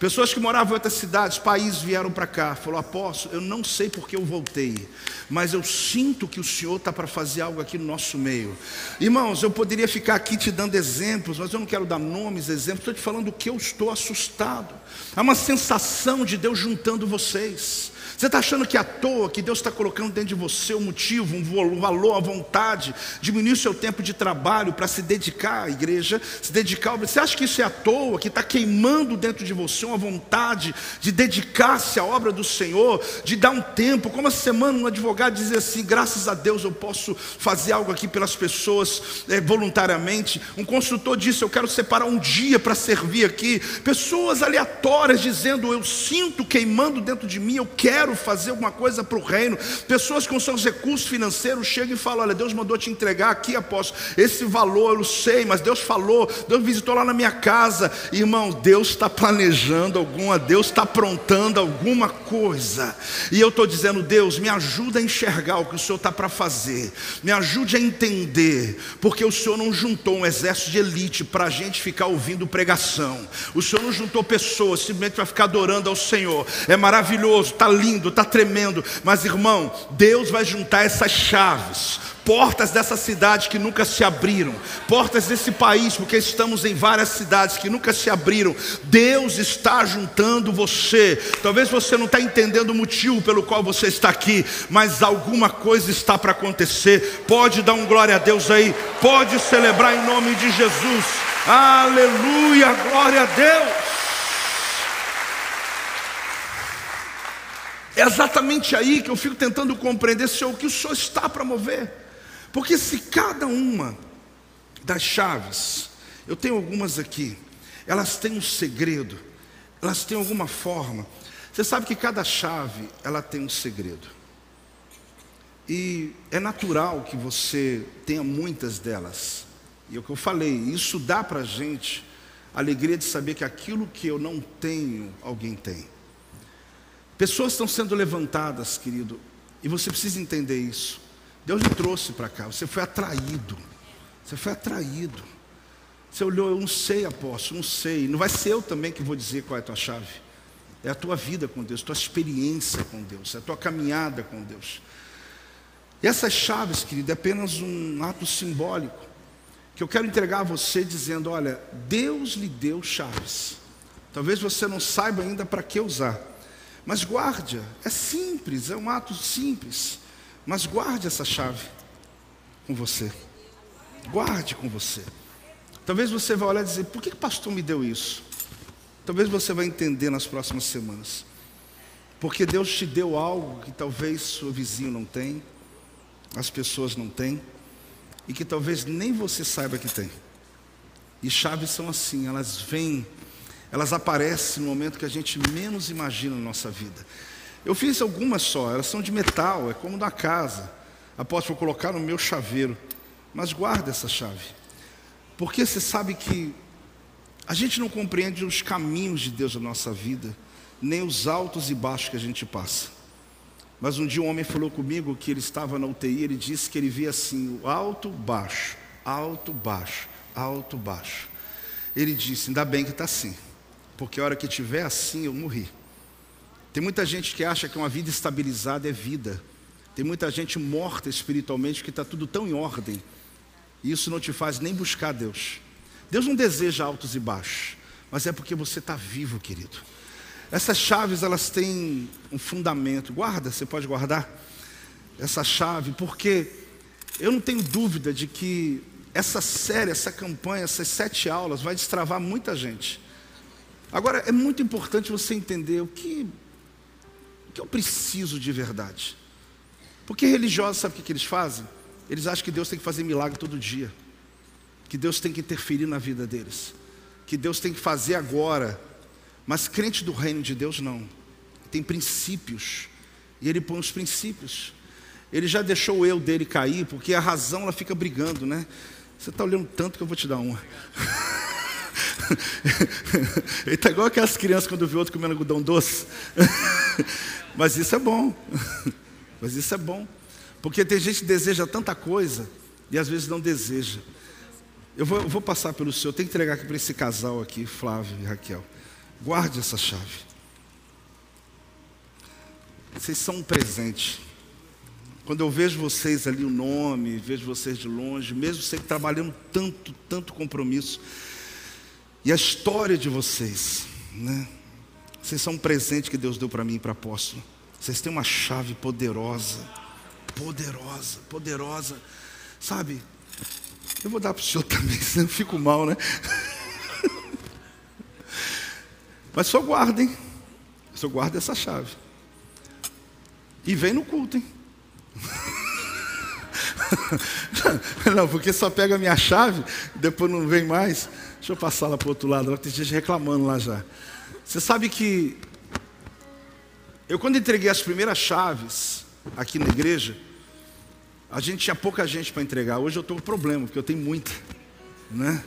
Pessoas que moravam em outras cidades, países vieram para cá, falou: Apóstolo, eu não sei porque eu voltei, mas eu sinto que o Senhor está para fazer algo aqui no nosso meio. Irmãos, eu poderia ficar aqui te dando exemplos, mas eu não quero dar nomes, exemplos, estou te falando do que eu estou assustado. Há uma sensação de Deus juntando vocês. Você está achando que à toa que Deus está colocando dentro de você um motivo, um valor, a vontade, diminuir o seu tempo de trabalho para se dedicar à igreja, se dedicar ao... Você acha que isso é à toa, que está queimando dentro de você uma vontade de dedicar-se à obra do Senhor, de dar um tempo, como essa semana um advogado dizia assim, graças a Deus eu posso fazer algo aqui pelas pessoas é, voluntariamente. Um construtor disse, eu quero separar um dia para servir aqui. Pessoas aleatórias dizendo, eu sinto queimando dentro de mim, eu quero quero fazer alguma coisa para o reino. Pessoas com seus recursos financeiros chegam e falam: Olha, Deus mandou te entregar aqui, apóstolo, esse valor eu sei, mas Deus falou, Deus visitou lá na minha casa. Irmão, Deus está planejando alguma, Deus está aprontando alguma coisa. E eu estou dizendo: Deus, me ajuda a enxergar o que o Senhor está para fazer, me ajude a entender, porque o Senhor não juntou um exército de elite para a gente ficar ouvindo pregação, o Senhor não juntou pessoas simplesmente para ficar adorando ao Senhor. É maravilhoso, está lindo tremendo, está tremendo, mas irmão, Deus vai juntar essas chaves, portas dessa cidade que nunca se abriram, portas desse país, porque estamos em várias cidades que nunca se abriram. Deus está juntando você. Talvez você não está entendendo o motivo pelo qual você está aqui, mas alguma coisa está para acontecer. Pode dar um glória a Deus aí, pode celebrar em nome de Jesus. Aleluia, glória a Deus. É exatamente aí que eu fico tentando compreender, Senhor, o que o Senhor está para mover. Porque se cada uma das chaves, eu tenho algumas aqui, elas têm um segredo, elas têm alguma forma. Você sabe que cada chave, ela tem um segredo. E é natural que você tenha muitas delas. E é o que eu falei, isso dá para a gente a alegria de saber que aquilo que eu não tenho, alguém tem. Pessoas estão sendo levantadas, querido, e você precisa entender isso. Deus lhe trouxe para cá, você foi atraído. Você foi atraído. Você olhou, eu não sei, apóstolo, não sei. Não vai ser eu também que vou dizer qual é a tua chave. É a tua vida com Deus, tua experiência com Deus, é a tua caminhada com Deus. E essas chaves, querido, é apenas um ato simbólico que eu quero entregar a você dizendo: olha, Deus lhe deu chaves. Talvez você não saiba ainda para que usar, mas guarde-a. É simples, é um ato simples, mas guarde essa chave com você. Guarde com você. Talvez você vá olhar e dizer: por que o pastor me deu isso? Talvez você vai entender nas próximas semanas. Porque Deus te deu algo que talvez seu vizinho não tem, as pessoas não têm e que talvez nem você saiba que tem. E chaves são assim, elas vêm, elas aparecem no momento que a gente menos imagina na nossa vida. Eu fiz algumas só, elas são de metal, é como da casa. Após vou colocar no meu chaveiro, mas guarda essa chave. Porque você sabe que a gente não compreende os caminhos de Deus na nossa vida, nem os altos e baixos que a gente passa. Mas um dia um homem falou comigo que ele estava na UTI, ele disse que ele via assim, o alto, baixo, alto, baixo, alto, baixo. Ele disse, ainda bem que está assim, porque a hora que tiver assim eu morri. Tem muita gente que acha que uma vida estabilizada é vida. Tem muita gente morta espiritualmente que está tudo tão em ordem. E isso não te faz nem buscar Deus. Deus não deseja altos e baixos, mas é porque você está vivo, querido. Essas chaves, elas têm um fundamento. Guarda, você pode guardar essa chave, porque eu não tenho dúvida de que essa série, essa campanha, essas sete aulas vai destravar muita gente. Agora, é muito importante você entender o que, o que eu preciso de verdade. Porque religiosos, sabe o que, que eles fazem? Eles acham que Deus tem que fazer milagre todo dia. Que Deus tem que interferir na vida deles. Que Deus tem que fazer agora mas crente do reino de Deus não. Tem princípios. E ele põe os princípios. Ele já deixou o eu dele cair, porque a razão ela fica brigando, né? Você está olhando tanto que eu vou te dar uma. ele está igual aquelas crianças quando vê outro comendo algodão doce. Mas isso é bom. Mas isso é bom. Porque tem gente que deseja tanta coisa e às vezes não deseja. Eu vou, eu vou passar pelo senhor, tenho que entregar aqui para esse casal aqui, Flávio e Raquel. Guarde essa chave. Vocês são um presente. Quando eu vejo vocês ali o nome, vejo vocês de longe, mesmo sempre trabalhando tanto, tanto compromisso, e a história de vocês, né? Vocês são um presente que Deus deu para mim e para apóstolo. Vocês têm uma chave poderosa, poderosa, poderosa. Sabe? Eu vou dar para o senhor também, senão eu fico mal, né? Mas só guardem. Só guarda essa chave. E vem no culto, hein? não, porque só pega a minha chave, depois não vem mais. Deixa eu passar lá para o outro lado, tem gente reclamando lá já. Você sabe que eu quando entreguei as primeiras chaves aqui na igreja, a gente tinha pouca gente para entregar. Hoje eu estou com problema, porque eu tenho muita. Né?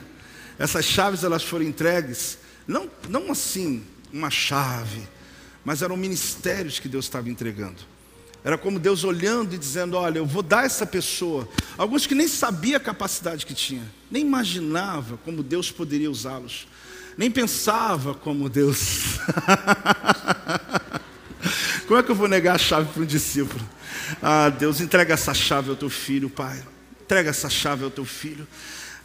Essas chaves elas foram entregues não, não assim, uma chave, mas eram ministérios que Deus estava entregando. Era como Deus olhando e dizendo: Olha, eu vou dar essa pessoa. Alguns que nem sabia a capacidade que tinha, nem imaginava como Deus poderia usá-los, nem pensava como Deus. como é que eu vou negar a chave para um discípulo? Ah, Deus, entrega essa chave ao teu filho, Pai. Entrega essa chave ao teu filho.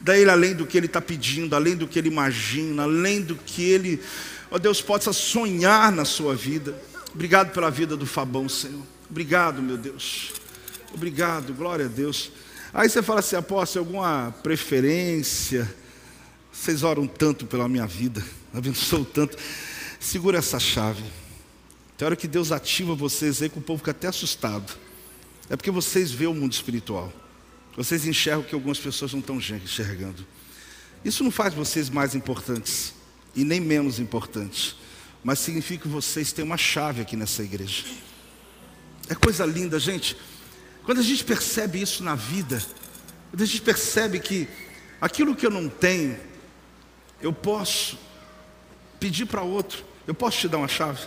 Dá ele além do que ele está pedindo, além do que ele imagina, além do que ele, ó Deus, possa sonhar na sua vida. Obrigado pela vida do Fabão, Senhor. Obrigado, meu Deus. Obrigado, glória a Deus. Aí você fala assim, apóstolo, alguma preferência? Vocês oram tanto pela minha vida, abençoam tanto. Segura essa chave. Tem hora que Deus ativa vocês aí que o povo fica até assustado. É porque vocês vê o mundo espiritual. Vocês enxergam que algumas pessoas não estão enxergando. Isso não faz vocês mais importantes e nem menos importantes, mas significa que vocês têm uma chave aqui nessa igreja. É coisa linda, gente. Quando a gente percebe isso na vida, quando a gente percebe que aquilo que eu não tenho, eu posso pedir para outro, eu posso te dar uma chave.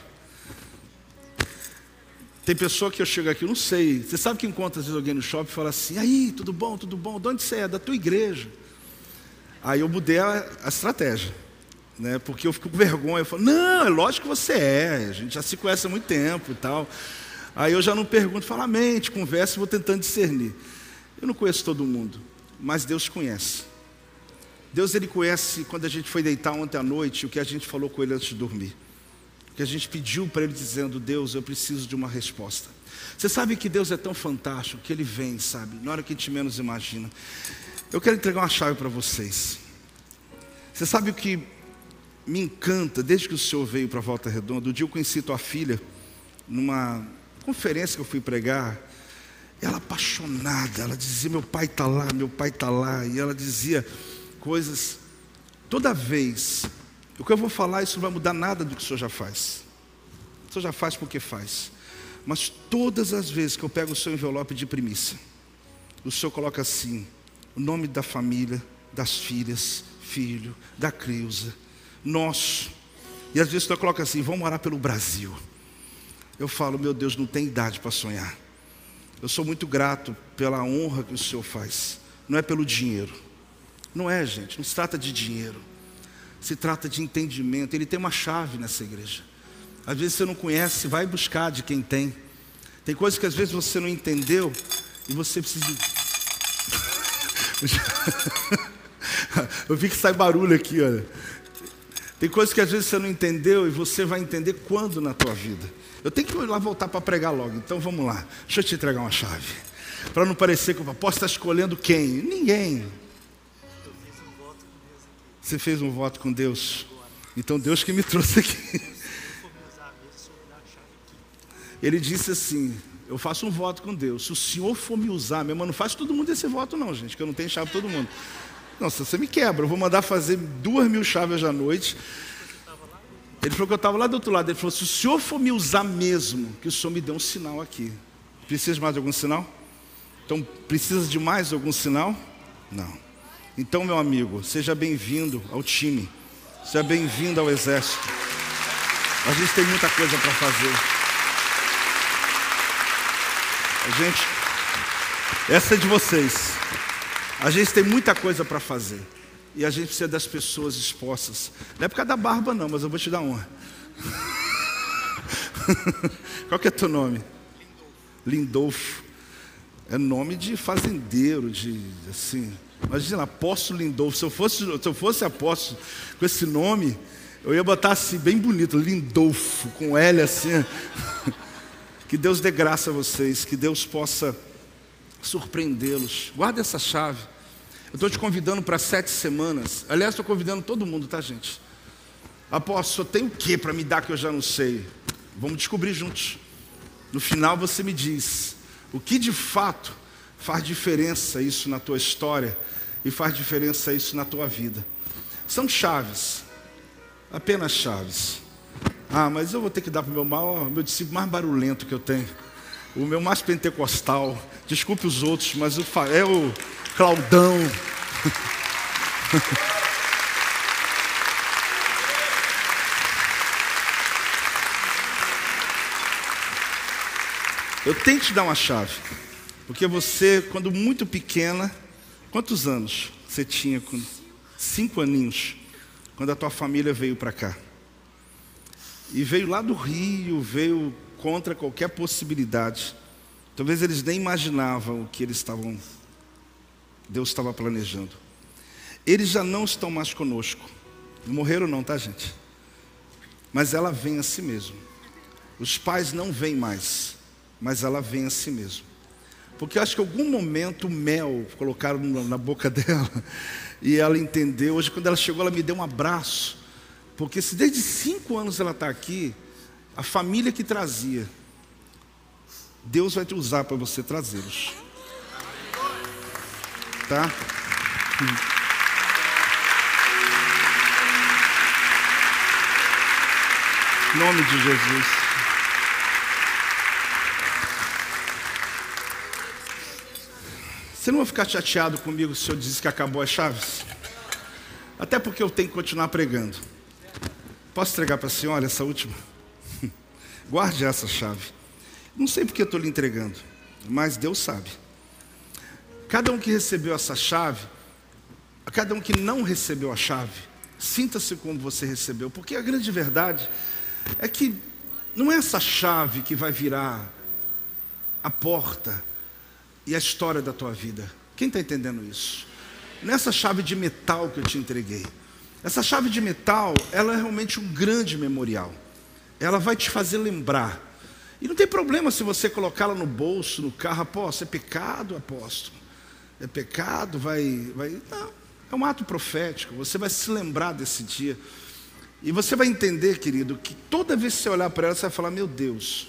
Tem pessoa que eu chego aqui, eu não sei. Você sabe que encontra às vezes alguém no shopping e fala assim: aí, tudo bom, tudo bom? De onde você é? Da tua igreja. Aí eu mudei a, a estratégia, né? Porque eu fico com vergonha. Eu falo: não, é lógico que você é. A gente já se conhece há muito tempo e tal. Aí eu já não pergunto, falo, mente, conversa, vou tentando discernir. Eu não conheço todo mundo, mas Deus conhece. Deus ele conhece quando a gente foi deitar ontem à noite, o que a gente falou com ele antes de dormir. O que a gente pediu para ele dizendo, Deus, eu preciso de uma resposta. Você sabe que Deus é tão fantástico que ele vem, sabe, na hora que a gente menos imagina. Eu quero entregar uma chave para vocês. Você sabe o que me encanta desde que o senhor veio para Volta Redonda? O dia eu conheci tua filha numa conferência que eu fui pregar. Ela apaixonada, ela dizia: Meu pai está lá, meu pai está lá. E ela dizia coisas. Toda vez, o que eu vou falar, isso não vai mudar nada do que o senhor já faz. O senhor já faz porque faz. Mas todas as vezes que eu pego o seu envelope de primícia, o senhor coloca assim: o nome da família, das filhas, filho, da Creuza, nosso. E às vezes o senhor coloca assim: vamos orar pelo Brasil. Eu falo, meu Deus, não tem idade para sonhar. Eu sou muito grato pela honra que o Senhor faz. Não é pelo dinheiro. Não é, gente. Não se trata de dinheiro. Se trata de entendimento. Ele tem uma chave nessa igreja. Às vezes você não conhece, vai buscar de quem tem. Tem coisas que às vezes você não entendeu e você precisa. Eu vi que sai barulho aqui, olha. Tem coisas que às vezes você não entendeu e você vai entender quando na tua vida. Eu tenho que ir lá voltar para pregar logo, então vamos lá. Deixa eu te entregar uma chave. Para não parecer que eu posso estar escolhendo quem? Ninguém. Você fez um voto com Deus. Então Deus que me trouxe aqui. Ele disse assim: Eu faço um voto com Deus. Se o Senhor for me usar, meu irmão, não faz todo mundo esse voto, não, gente, que eu não tenho chave todo mundo. Nossa, você me quebra. Eu vou mandar fazer duas mil chaves à noite. Ele falou que eu estava lá do outro lado. Ele falou: se o senhor for me usar mesmo, que o senhor me dê um sinal aqui. Precisa de mais algum sinal? Então, precisa de mais algum sinal? Não. Então, meu amigo, seja bem-vindo ao time. Seja bem-vindo ao exército. A gente tem muita coisa para fazer. A gente, essa é de vocês. A gente tem muita coisa para fazer. E a gente precisa das pessoas expostas. Não é por causa da barba, não, mas eu vou te dar honra. Qual que é teu nome? Lindolfo. É nome de fazendeiro, de assim. Imagina, apóstolo Lindolfo. Se eu fosse, se eu fosse apóstolo com esse nome, eu ia botar assim, bem bonito, Lindolfo, com L assim. Que Deus dê graça a vocês, que Deus possa surpreendê-los. Guarda essa chave. Eu estou te convidando para sete semanas. Aliás, estou convidando todo mundo, tá, gente? Apóstolo, tem o que para me dar que eu já não sei? Vamos descobrir juntos. No final você me diz o que de fato faz diferença isso na tua história e faz diferença isso na tua vida. São chaves, apenas chaves. Ah, mas eu vou ter que dar para o meu maior, meu discípulo mais barulhento que eu tenho, o meu mais pentecostal. Desculpe os outros, mas o, é o Claudão. Eu tenho que te dar uma chave. Porque você, quando muito pequena, quantos anos você tinha? Com cinco aninhos, quando a tua família veio para cá. E veio lá do Rio, veio contra qualquer possibilidade. Talvez eles nem imaginavam o que eles estavam Deus estava planejando. Eles já não estão mais conosco. Morreram não, tá, gente? Mas ela vem a si mesmo. Os pais não vêm mais, mas ela vem a si mesmo. Porque eu acho que em algum momento mel colocaram na boca dela e ela entendeu. Hoje, quando ela chegou, ela me deu um abraço. Porque se desde cinco anos ela está aqui, a família que trazia, Deus vai te usar para você trazê-los tá? Em nome de Jesus. Você não vai ficar chateado comigo se eu disse que acabou as chaves? Até porque eu tenho que continuar pregando. Posso entregar para a senhora essa última? Guarde essa chave. Não sei porque estou lhe entregando, mas Deus sabe. Cada um que recebeu essa chave, cada um que não recebeu a chave, sinta-se como você recebeu, porque a grande verdade é que não é essa chave que vai virar a porta e a história da tua vida. Quem está entendendo isso? Nessa chave de metal que eu te entreguei. Essa chave de metal, ela é realmente um grande memorial. Ela vai te fazer lembrar. E não tem problema se você colocá-la no bolso, no carro, apóstolo, é pecado, apóstolo. É pecado, vai, vai. Não, é um ato profético. Você vai se lembrar desse dia. E você vai entender, querido, que toda vez que você olhar para ela, você vai falar: Meu Deus,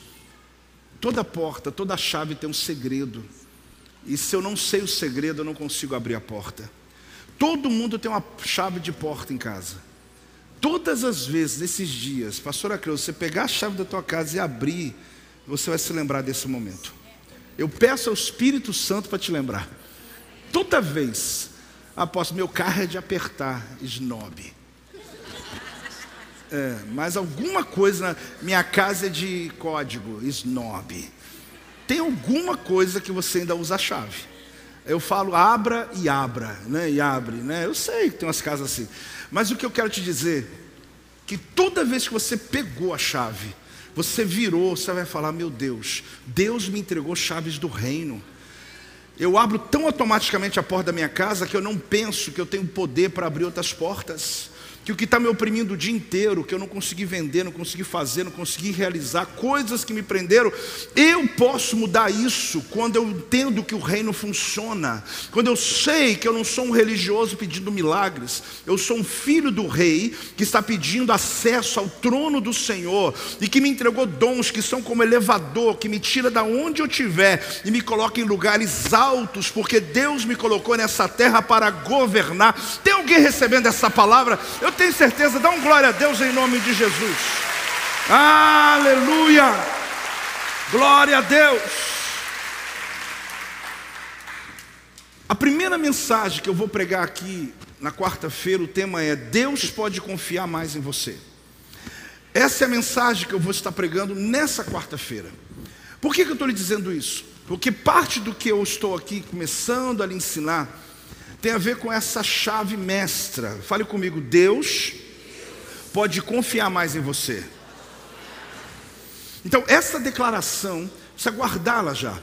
toda porta, toda chave tem um segredo. E se eu não sei o segredo, eu não consigo abrir a porta. Todo mundo tem uma chave de porta em casa. Todas as vezes, nesses dias, pastor Acreu, você pegar a chave da tua casa e abrir, você vai se lembrar desse momento. Eu peço ao Espírito Santo para te lembrar. Toda vez, apóstolo, meu carro é de apertar, snob. É, mas alguma coisa, minha casa é de código, snob. Tem alguma coisa que você ainda usa a chave. Eu falo abra e abra, né? E abre, né? Eu sei que tem umas casas assim. Mas o que eu quero te dizer que toda vez que você pegou a chave, você virou, você vai falar: "Meu Deus, Deus me entregou chaves do reino". Eu abro tão automaticamente a porta da minha casa que eu não penso que eu tenho poder para abrir outras portas que o que está me oprimindo o dia inteiro, que eu não consegui vender, não consegui fazer, não consegui realizar, coisas que me prenderam, eu posso mudar isso quando eu entendo que o reino funciona, quando eu sei que eu não sou um religioso pedindo milagres, eu sou um filho do rei que está pedindo acesso ao trono do Senhor e que me entregou dons que são como elevador, que me tira da onde eu estiver e me coloca em lugares altos, porque Deus me colocou nessa terra para governar. Tem alguém recebendo essa palavra? Eu tenho certeza, dá um glória a Deus em nome de Jesus. Aleluia! Glória a Deus! A primeira mensagem que eu vou pregar aqui na quarta-feira, o tema é: Deus pode confiar mais em você. Essa é a mensagem que eu vou estar pregando nessa quarta-feira. Por que, que eu estou lhe dizendo isso? Porque parte do que eu estou aqui começando a lhe ensinar tem a ver com essa chave mestra. Fale comigo, Deus pode confiar mais em você. Então, essa declaração, precisa guardá-la já.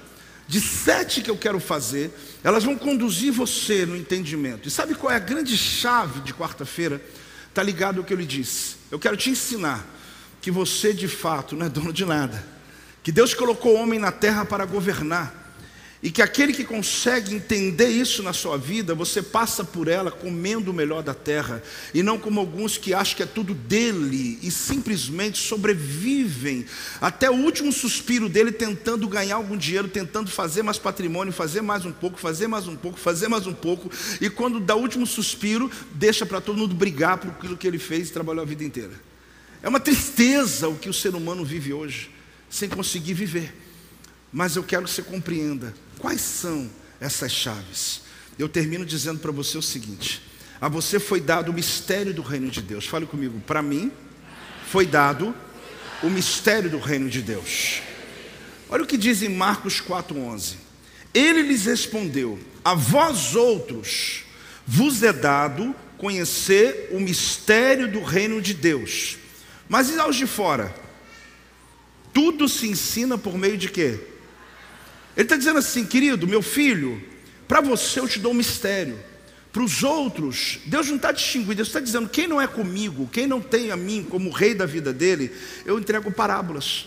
De sete que eu quero fazer, elas vão conduzir você no entendimento. E sabe qual é a grande chave de quarta-feira? Está ligado ao que eu lhe disse. Eu quero te ensinar que você de fato não é dono de nada. Que Deus colocou o homem na terra para governar. E que aquele que consegue entender isso na sua vida, você passa por ela comendo o melhor da terra, e não como alguns que acham que é tudo dele e simplesmente sobrevivem até o último suspiro dele, tentando ganhar algum dinheiro, tentando fazer mais patrimônio, fazer mais um pouco, fazer mais um pouco, fazer mais um pouco, e quando dá o último suspiro, deixa para todo mundo brigar por aquilo que ele fez e trabalhou a vida inteira. É uma tristeza o que o ser humano vive hoje, sem conseguir viver. Mas eu quero que você compreenda Quais são essas chaves? Eu termino dizendo para você o seguinte: a você foi dado o mistério do reino de Deus. Fale comigo, para mim foi dado o mistério do reino de Deus. Olha o que diz em Marcos 4:11. Ele lhes respondeu: A vós outros vos é dado conhecer o mistério do reino de Deus. Mas e aos de fora? Tudo se ensina por meio de quê? Ele está dizendo assim, querido, meu filho, para você eu te dou um mistério. Para os outros, Deus não está distinguindo, Deus está dizendo: quem não é comigo, quem não tem a mim como rei da vida dele, eu entrego parábolas.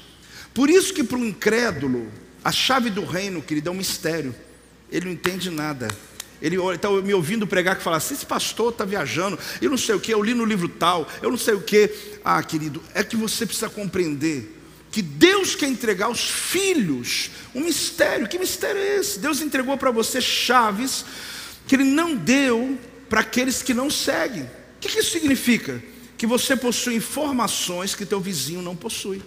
Por isso que para o incrédulo, a chave do reino, querido, é um mistério. Ele não entende nada. Ele está me ouvindo pregar que fala assim: esse pastor está viajando, eu não sei o que, eu li no livro tal, eu não sei o que. Ah, querido, é que você precisa compreender que Deus quer entregar aos filhos um mistério. Que mistério é esse? Deus entregou para você chaves que Ele não deu para aqueles que não seguem. O que, que isso significa? Que você possui informações que teu vizinho não possui.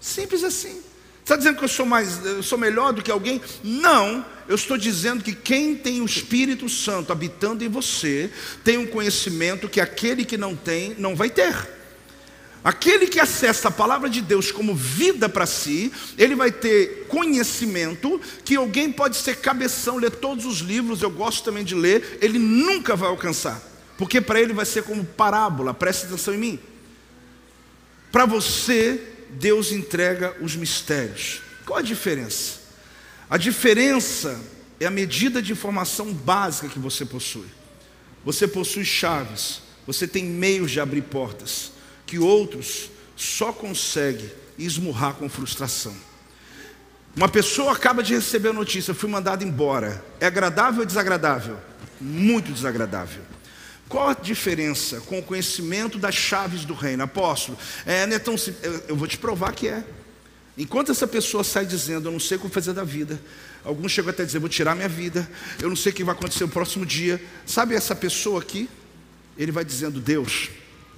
Simples assim. Está dizendo que eu sou mais, eu sou melhor do que alguém? Não, eu estou dizendo que quem tem o Espírito Santo habitando em você tem um conhecimento que aquele que não tem não vai ter. Aquele que acessa a palavra de Deus como vida para si, ele vai ter conhecimento que alguém pode ser cabeção, ler todos os livros, eu gosto também de ler, ele nunca vai alcançar, porque para ele vai ser como parábola, preste atenção em mim. Para você, Deus entrega os mistérios. Qual a diferença? A diferença é a medida de informação básica que você possui. Você possui chaves, você tem meios de abrir portas, que outros só conseguem esmurrar com frustração. Uma pessoa acaba de receber a notícia, fui mandado embora. É agradável ou desagradável? Muito desagradável. Qual a diferença com o conhecimento das chaves do reino? Apóstolo, é, não é. Eu vou te provar que é. Enquanto essa pessoa sai dizendo, eu não sei o que fazer da vida, alguns chegam até a dizer, vou tirar minha vida, eu não sei o que vai acontecer no próximo dia. Sabe essa pessoa aqui? Ele vai dizendo, Deus,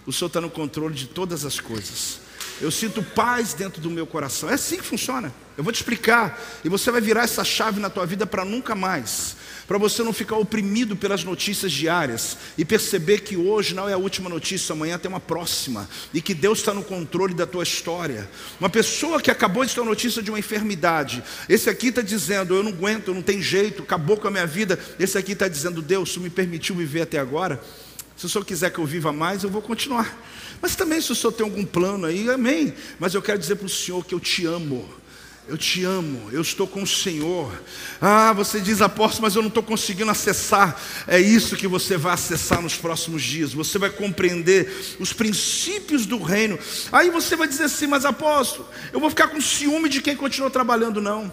o Senhor está no controle de todas as coisas. Eu sinto paz dentro do meu coração. É assim que funciona. Eu vou te explicar. E você vai virar essa chave na tua vida para nunca mais. Para você não ficar oprimido pelas notícias diárias. E perceber que hoje não é a última notícia, amanhã tem uma próxima. E que Deus está no controle da tua história. Uma pessoa que acabou de ter notícia de uma enfermidade. Esse aqui está dizendo: Eu não aguento, não tem jeito, acabou com a minha vida. Esse aqui está dizendo: Deus, se me permitiu viver até agora. Se o Senhor quiser que eu viva mais, eu vou continuar. Mas também, se o Senhor tem algum plano aí, amém. Mas eu quero dizer para o Senhor que eu te amo. Eu te amo, eu estou com o Senhor. Ah, você diz apóstolo, mas eu não estou conseguindo acessar. É isso que você vai acessar nos próximos dias. Você vai compreender os princípios do reino. Aí você vai dizer assim, mas apóstolo, eu vou ficar com ciúme de quem continuou trabalhando, não.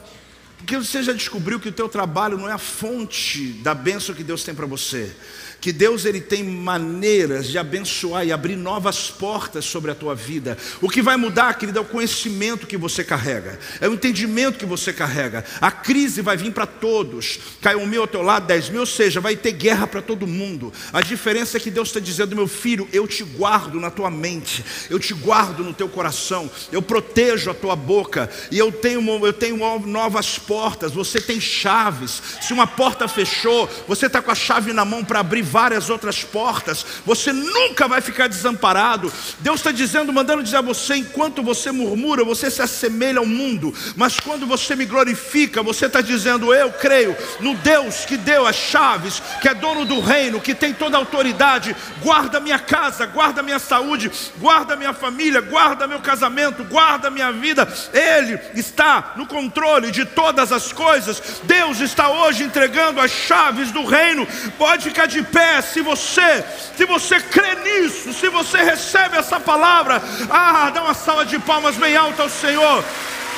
Porque você já descobriu que o teu trabalho não é a fonte da bênção que Deus tem para você que Deus ele tem maneiras de abençoar e abrir novas portas sobre a tua vida. O que vai mudar, querido, é o conhecimento que você carrega, é o entendimento que você carrega. A crise vai vir para todos. Caiu um mil ao teu lado, dez mil, ou seja, vai ter guerra para todo mundo. A diferença é que Deus está dizendo, meu filho, eu te guardo na tua mente, eu te guardo no teu coração, eu protejo a tua boca e eu tenho, eu tenho novas portas. Você tem chaves. Se uma porta fechou, você está com a chave na mão para abrir várias outras portas, você nunca vai ficar desamparado. Deus está dizendo, mandando dizer a você: enquanto você murmura, você se assemelha ao mundo, mas quando você me glorifica, você está dizendo: eu creio no Deus que deu as chaves, que é dono do reino, que tem toda a autoridade. Guarda minha casa, guarda minha saúde, guarda minha família, guarda meu casamento, guarda minha vida. Ele está no controle de todas as coisas. Deus está hoje entregando as chaves do reino. Pode ficar de pé se você, se você crê nisso, se você recebe essa palavra, ah, dá uma salva de palmas bem alta ao Senhor.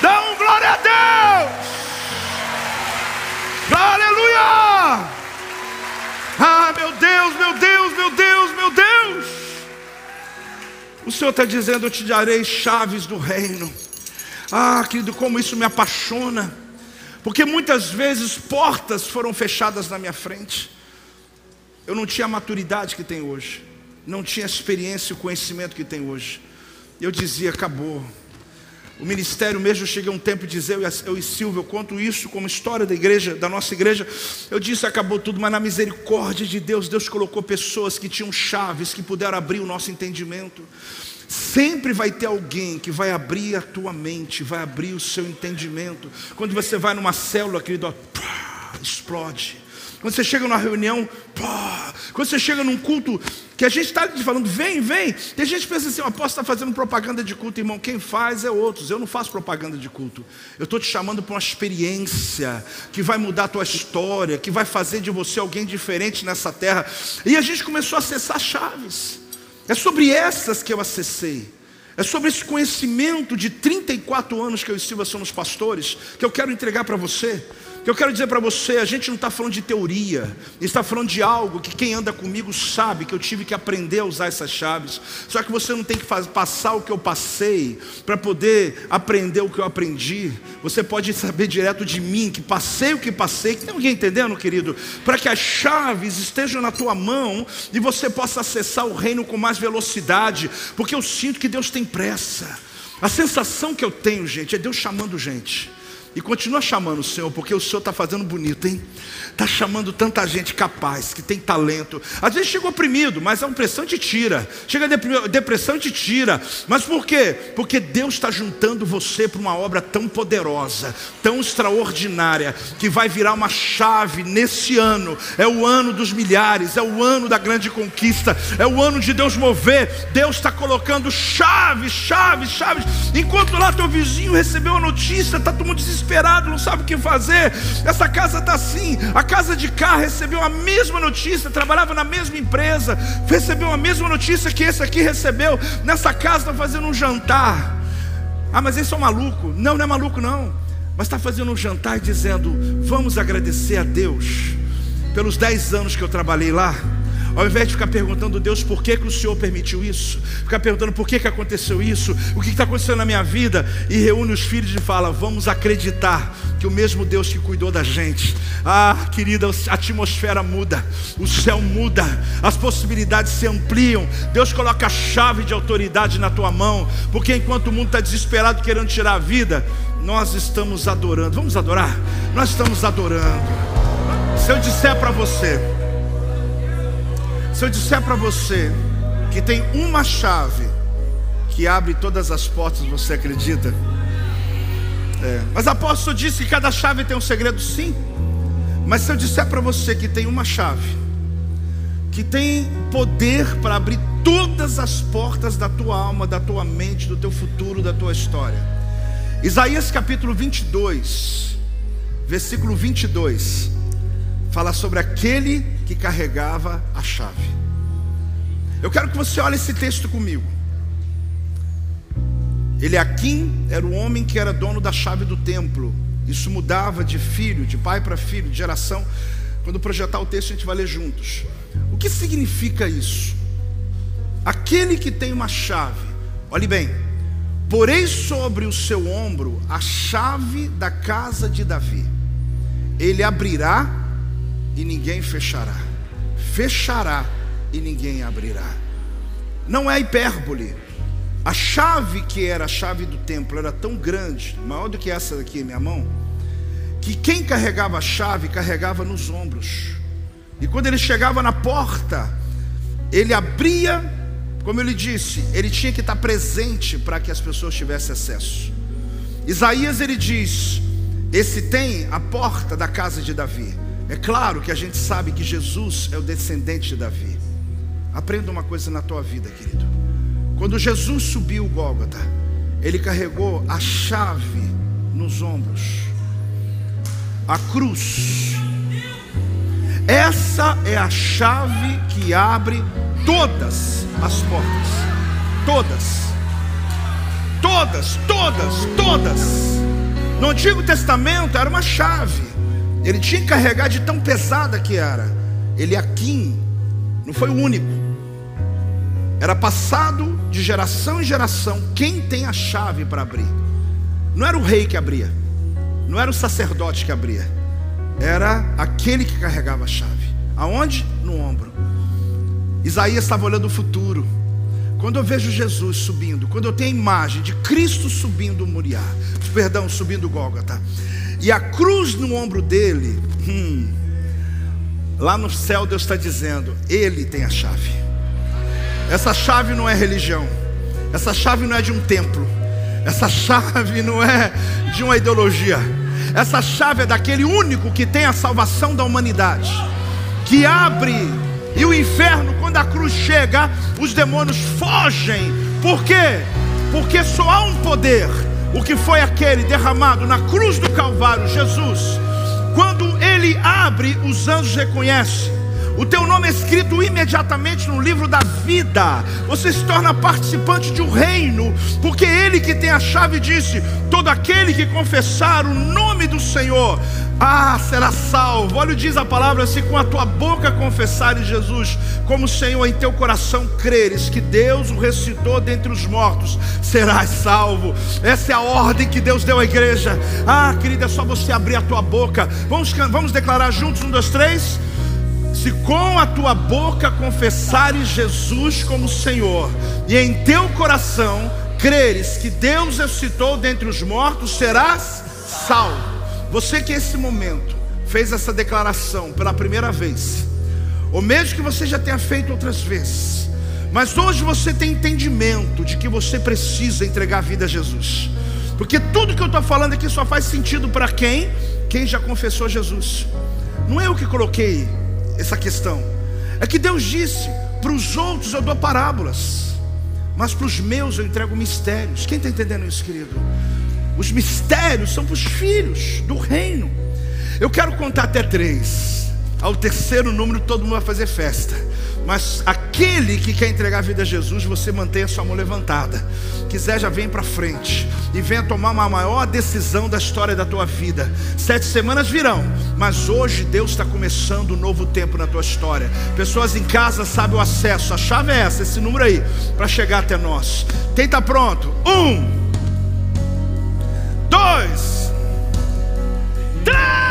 Dá um glória a Deus. Aleluia! Ah, meu Deus, meu Deus, meu Deus, meu Deus. O Senhor está dizendo: Eu te darei chaves do reino. Ah, querido, como isso me apaixona. Porque muitas vezes portas foram fechadas na minha frente. Eu não tinha a maturidade que tem hoje, não tinha a experiência e o conhecimento que tem hoje. Eu dizia, acabou. O ministério mesmo, eu cheguei um tempo de dizer, eu e Silvio, eu conto isso como história da igreja, da nossa igreja. Eu disse, acabou tudo, mas na misericórdia de Deus, Deus colocou pessoas que tinham chaves, que puderam abrir o nosso entendimento. Sempre vai ter alguém que vai abrir a tua mente, vai abrir o seu entendimento. Quando você vai numa célula, querido, ó, explode. Quando você chega numa reunião, pô, quando você chega num culto, que a gente está falando, vem, vem. Tem gente que pensa assim, o apóstolo está fazendo propaganda de culto, irmão. Quem faz é outros. Eu não faço propaganda de culto. Eu estou te chamando para uma experiência que vai mudar a tua história, que vai fazer de você alguém diferente nessa terra. E a gente começou a acessar chaves. É sobre essas que eu acessei. É sobre esse conhecimento de 34 anos que eu e Silva somos pastores, que eu quero entregar para você que eu quero dizer para você, a gente não está falando de teoria, está falando de algo que quem anda comigo sabe que eu tive que aprender a usar essas chaves. Só que você não tem que fazer, passar o que eu passei para poder aprender o que eu aprendi. Você pode saber direto de mim que passei o que passei. Tem alguém entendendo, querido? Para que as chaves estejam na tua mão e você possa acessar o reino com mais velocidade, porque eu sinto que Deus tem pressa. A sensação que eu tenho, gente, é Deus chamando gente. E continua chamando o Senhor, porque o Senhor está fazendo bonito, hein? Está chamando tanta gente capaz, que tem talento. Às vezes chega oprimido, mas a opressão te tira. Chega depressão te tira. Mas por quê? Porque Deus está juntando você para uma obra tão poderosa, tão extraordinária, que vai virar uma chave nesse ano. É o ano dos milhares, é o ano da grande conquista, é o ano de Deus mover. Deus está colocando chaves, chaves, chaves. Enquanto lá teu vizinho recebeu a notícia, está todo mundo desesperado desesperado, não sabe o que fazer. Essa casa está assim. A casa de cá recebeu a mesma notícia, trabalhava na mesma empresa, recebeu a mesma notícia que esse aqui recebeu. Nessa casa está fazendo um jantar. Ah, mas esse é um maluco. Não, não é maluco, não. Mas está fazendo um jantar e dizendo: Vamos agradecer a Deus pelos 10 anos que eu trabalhei lá. Ao invés de ficar perguntando Deus por que, que o Senhor permitiu isso, ficar perguntando por que, que aconteceu isso, o que está acontecendo na minha vida, e reúne os filhos e fala: vamos acreditar que o mesmo Deus que cuidou da gente, ah, querida, a atmosfera muda, o céu muda, as possibilidades se ampliam, Deus coloca a chave de autoridade na tua mão, porque enquanto o mundo está desesperado querendo tirar a vida, nós estamos adorando. Vamos adorar? Nós estamos adorando. Se eu disser para você, se eu disser para você que tem uma chave que abre todas as portas, você acredita? É. Mas apóstolo disse que cada chave tem um segredo, sim. Mas se eu disser para você que tem uma chave, que tem poder para abrir todas as portas da tua alma, da tua mente, do teu futuro, da tua história. Isaías capítulo 22, versículo 22, fala sobre aquele que carregava a chave. Eu quero que você olhe esse texto comigo. Ele aqui era o homem que era dono da chave do templo. Isso mudava de filho, de pai para filho, de geração. Quando projetar o texto, a gente vai ler juntos. O que significa isso? Aquele que tem uma chave, olhe bem, porei sobre o seu ombro a chave da casa de Davi. Ele abrirá e ninguém fechará. Fechará e ninguém abrirá. Não é hipérbole. A chave que era a chave do templo era tão grande, maior do que essa daqui minha mão, que quem carregava a chave carregava nos ombros. E quando ele chegava na porta, ele abria, como ele disse, ele tinha que estar presente para que as pessoas tivessem acesso. Isaías ele diz: Esse tem a porta da casa de Davi. É claro que a gente sabe que Jesus é o descendente de Davi. Aprenda uma coisa na tua vida, querido. Quando Jesus subiu o Gólgota, ele carregou a chave nos ombros. A cruz. Essa é a chave que abre todas as portas. Todas. Todas, todas, todas. No Antigo Testamento era uma chave. Ele tinha que carregar de tão pesada que era. Ele aqui não foi o único. Era passado de geração em geração quem tem a chave para abrir. Não era o rei que abria, não era o sacerdote que abria, era aquele que carregava a chave. Aonde? No ombro. Isaías estava olhando o futuro. Quando eu vejo Jesus subindo, quando eu tenho a imagem de Cristo subindo o Moriá, perdão, subindo o Gólgota, e a cruz no ombro dele, hum, lá no céu Deus está dizendo: Ele tem a chave. Essa chave não é religião, essa chave não é de um templo, essa chave não é de uma ideologia, essa chave é daquele único que tem a salvação da humanidade, que abre, e o inferno, quando a cruz chega, os demônios fogem, por quê? Porque só há um poder o que foi aquele derramado na cruz do Calvário, Jesus, quando ele abre, os anjos reconhecem. O teu nome é escrito imediatamente no livro da vida. Você se torna participante de um reino, porque Ele que tem a chave disse: todo aquele que confessar o nome do Senhor, ah, será salvo. Olha, diz a palavra: se com a tua boca confessares Jesus como Senhor, em teu coração creres que Deus o ressuscitou dentre os mortos, serás salvo. Essa é a ordem que Deus deu à igreja. Ah, querida, é só você abrir a tua boca. Vamos, vamos declarar juntos: um, dois, três. Se com a tua boca confessares Jesus como Senhor, e em teu coração creres que Deus ressuscitou dentre os mortos, serás salvo. Você que nesse momento fez essa declaração pela primeira vez, ou mesmo que você já tenha feito outras vezes, mas hoje você tem entendimento de que você precisa entregar a vida a Jesus, porque tudo que eu estou falando aqui só faz sentido para quem? Quem já confessou Jesus. Não é eu que coloquei essa questão. É que Deus disse: para os outros eu dou parábolas, mas para os meus eu entrego mistérios. Quem está entendendo isso, querido? Os mistérios são para os filhos do reino. Eu quero contar até três. Ao terceiro número, todo mundo vai fazer festa. Mas aquele que quer entregar a vida a Jesus, você mantenha sua mão levantada. Quiser, já vem para frente e venha tomar uma maior decisão da história da tua vida. Sete semanas virão, mas hoje Deus está começando um novo tempo na tua história. Pessoas em casa sabem o acesso. A chave é essa, esse número aí, para chegar até nós. Quem está pronto? Um, dois, três.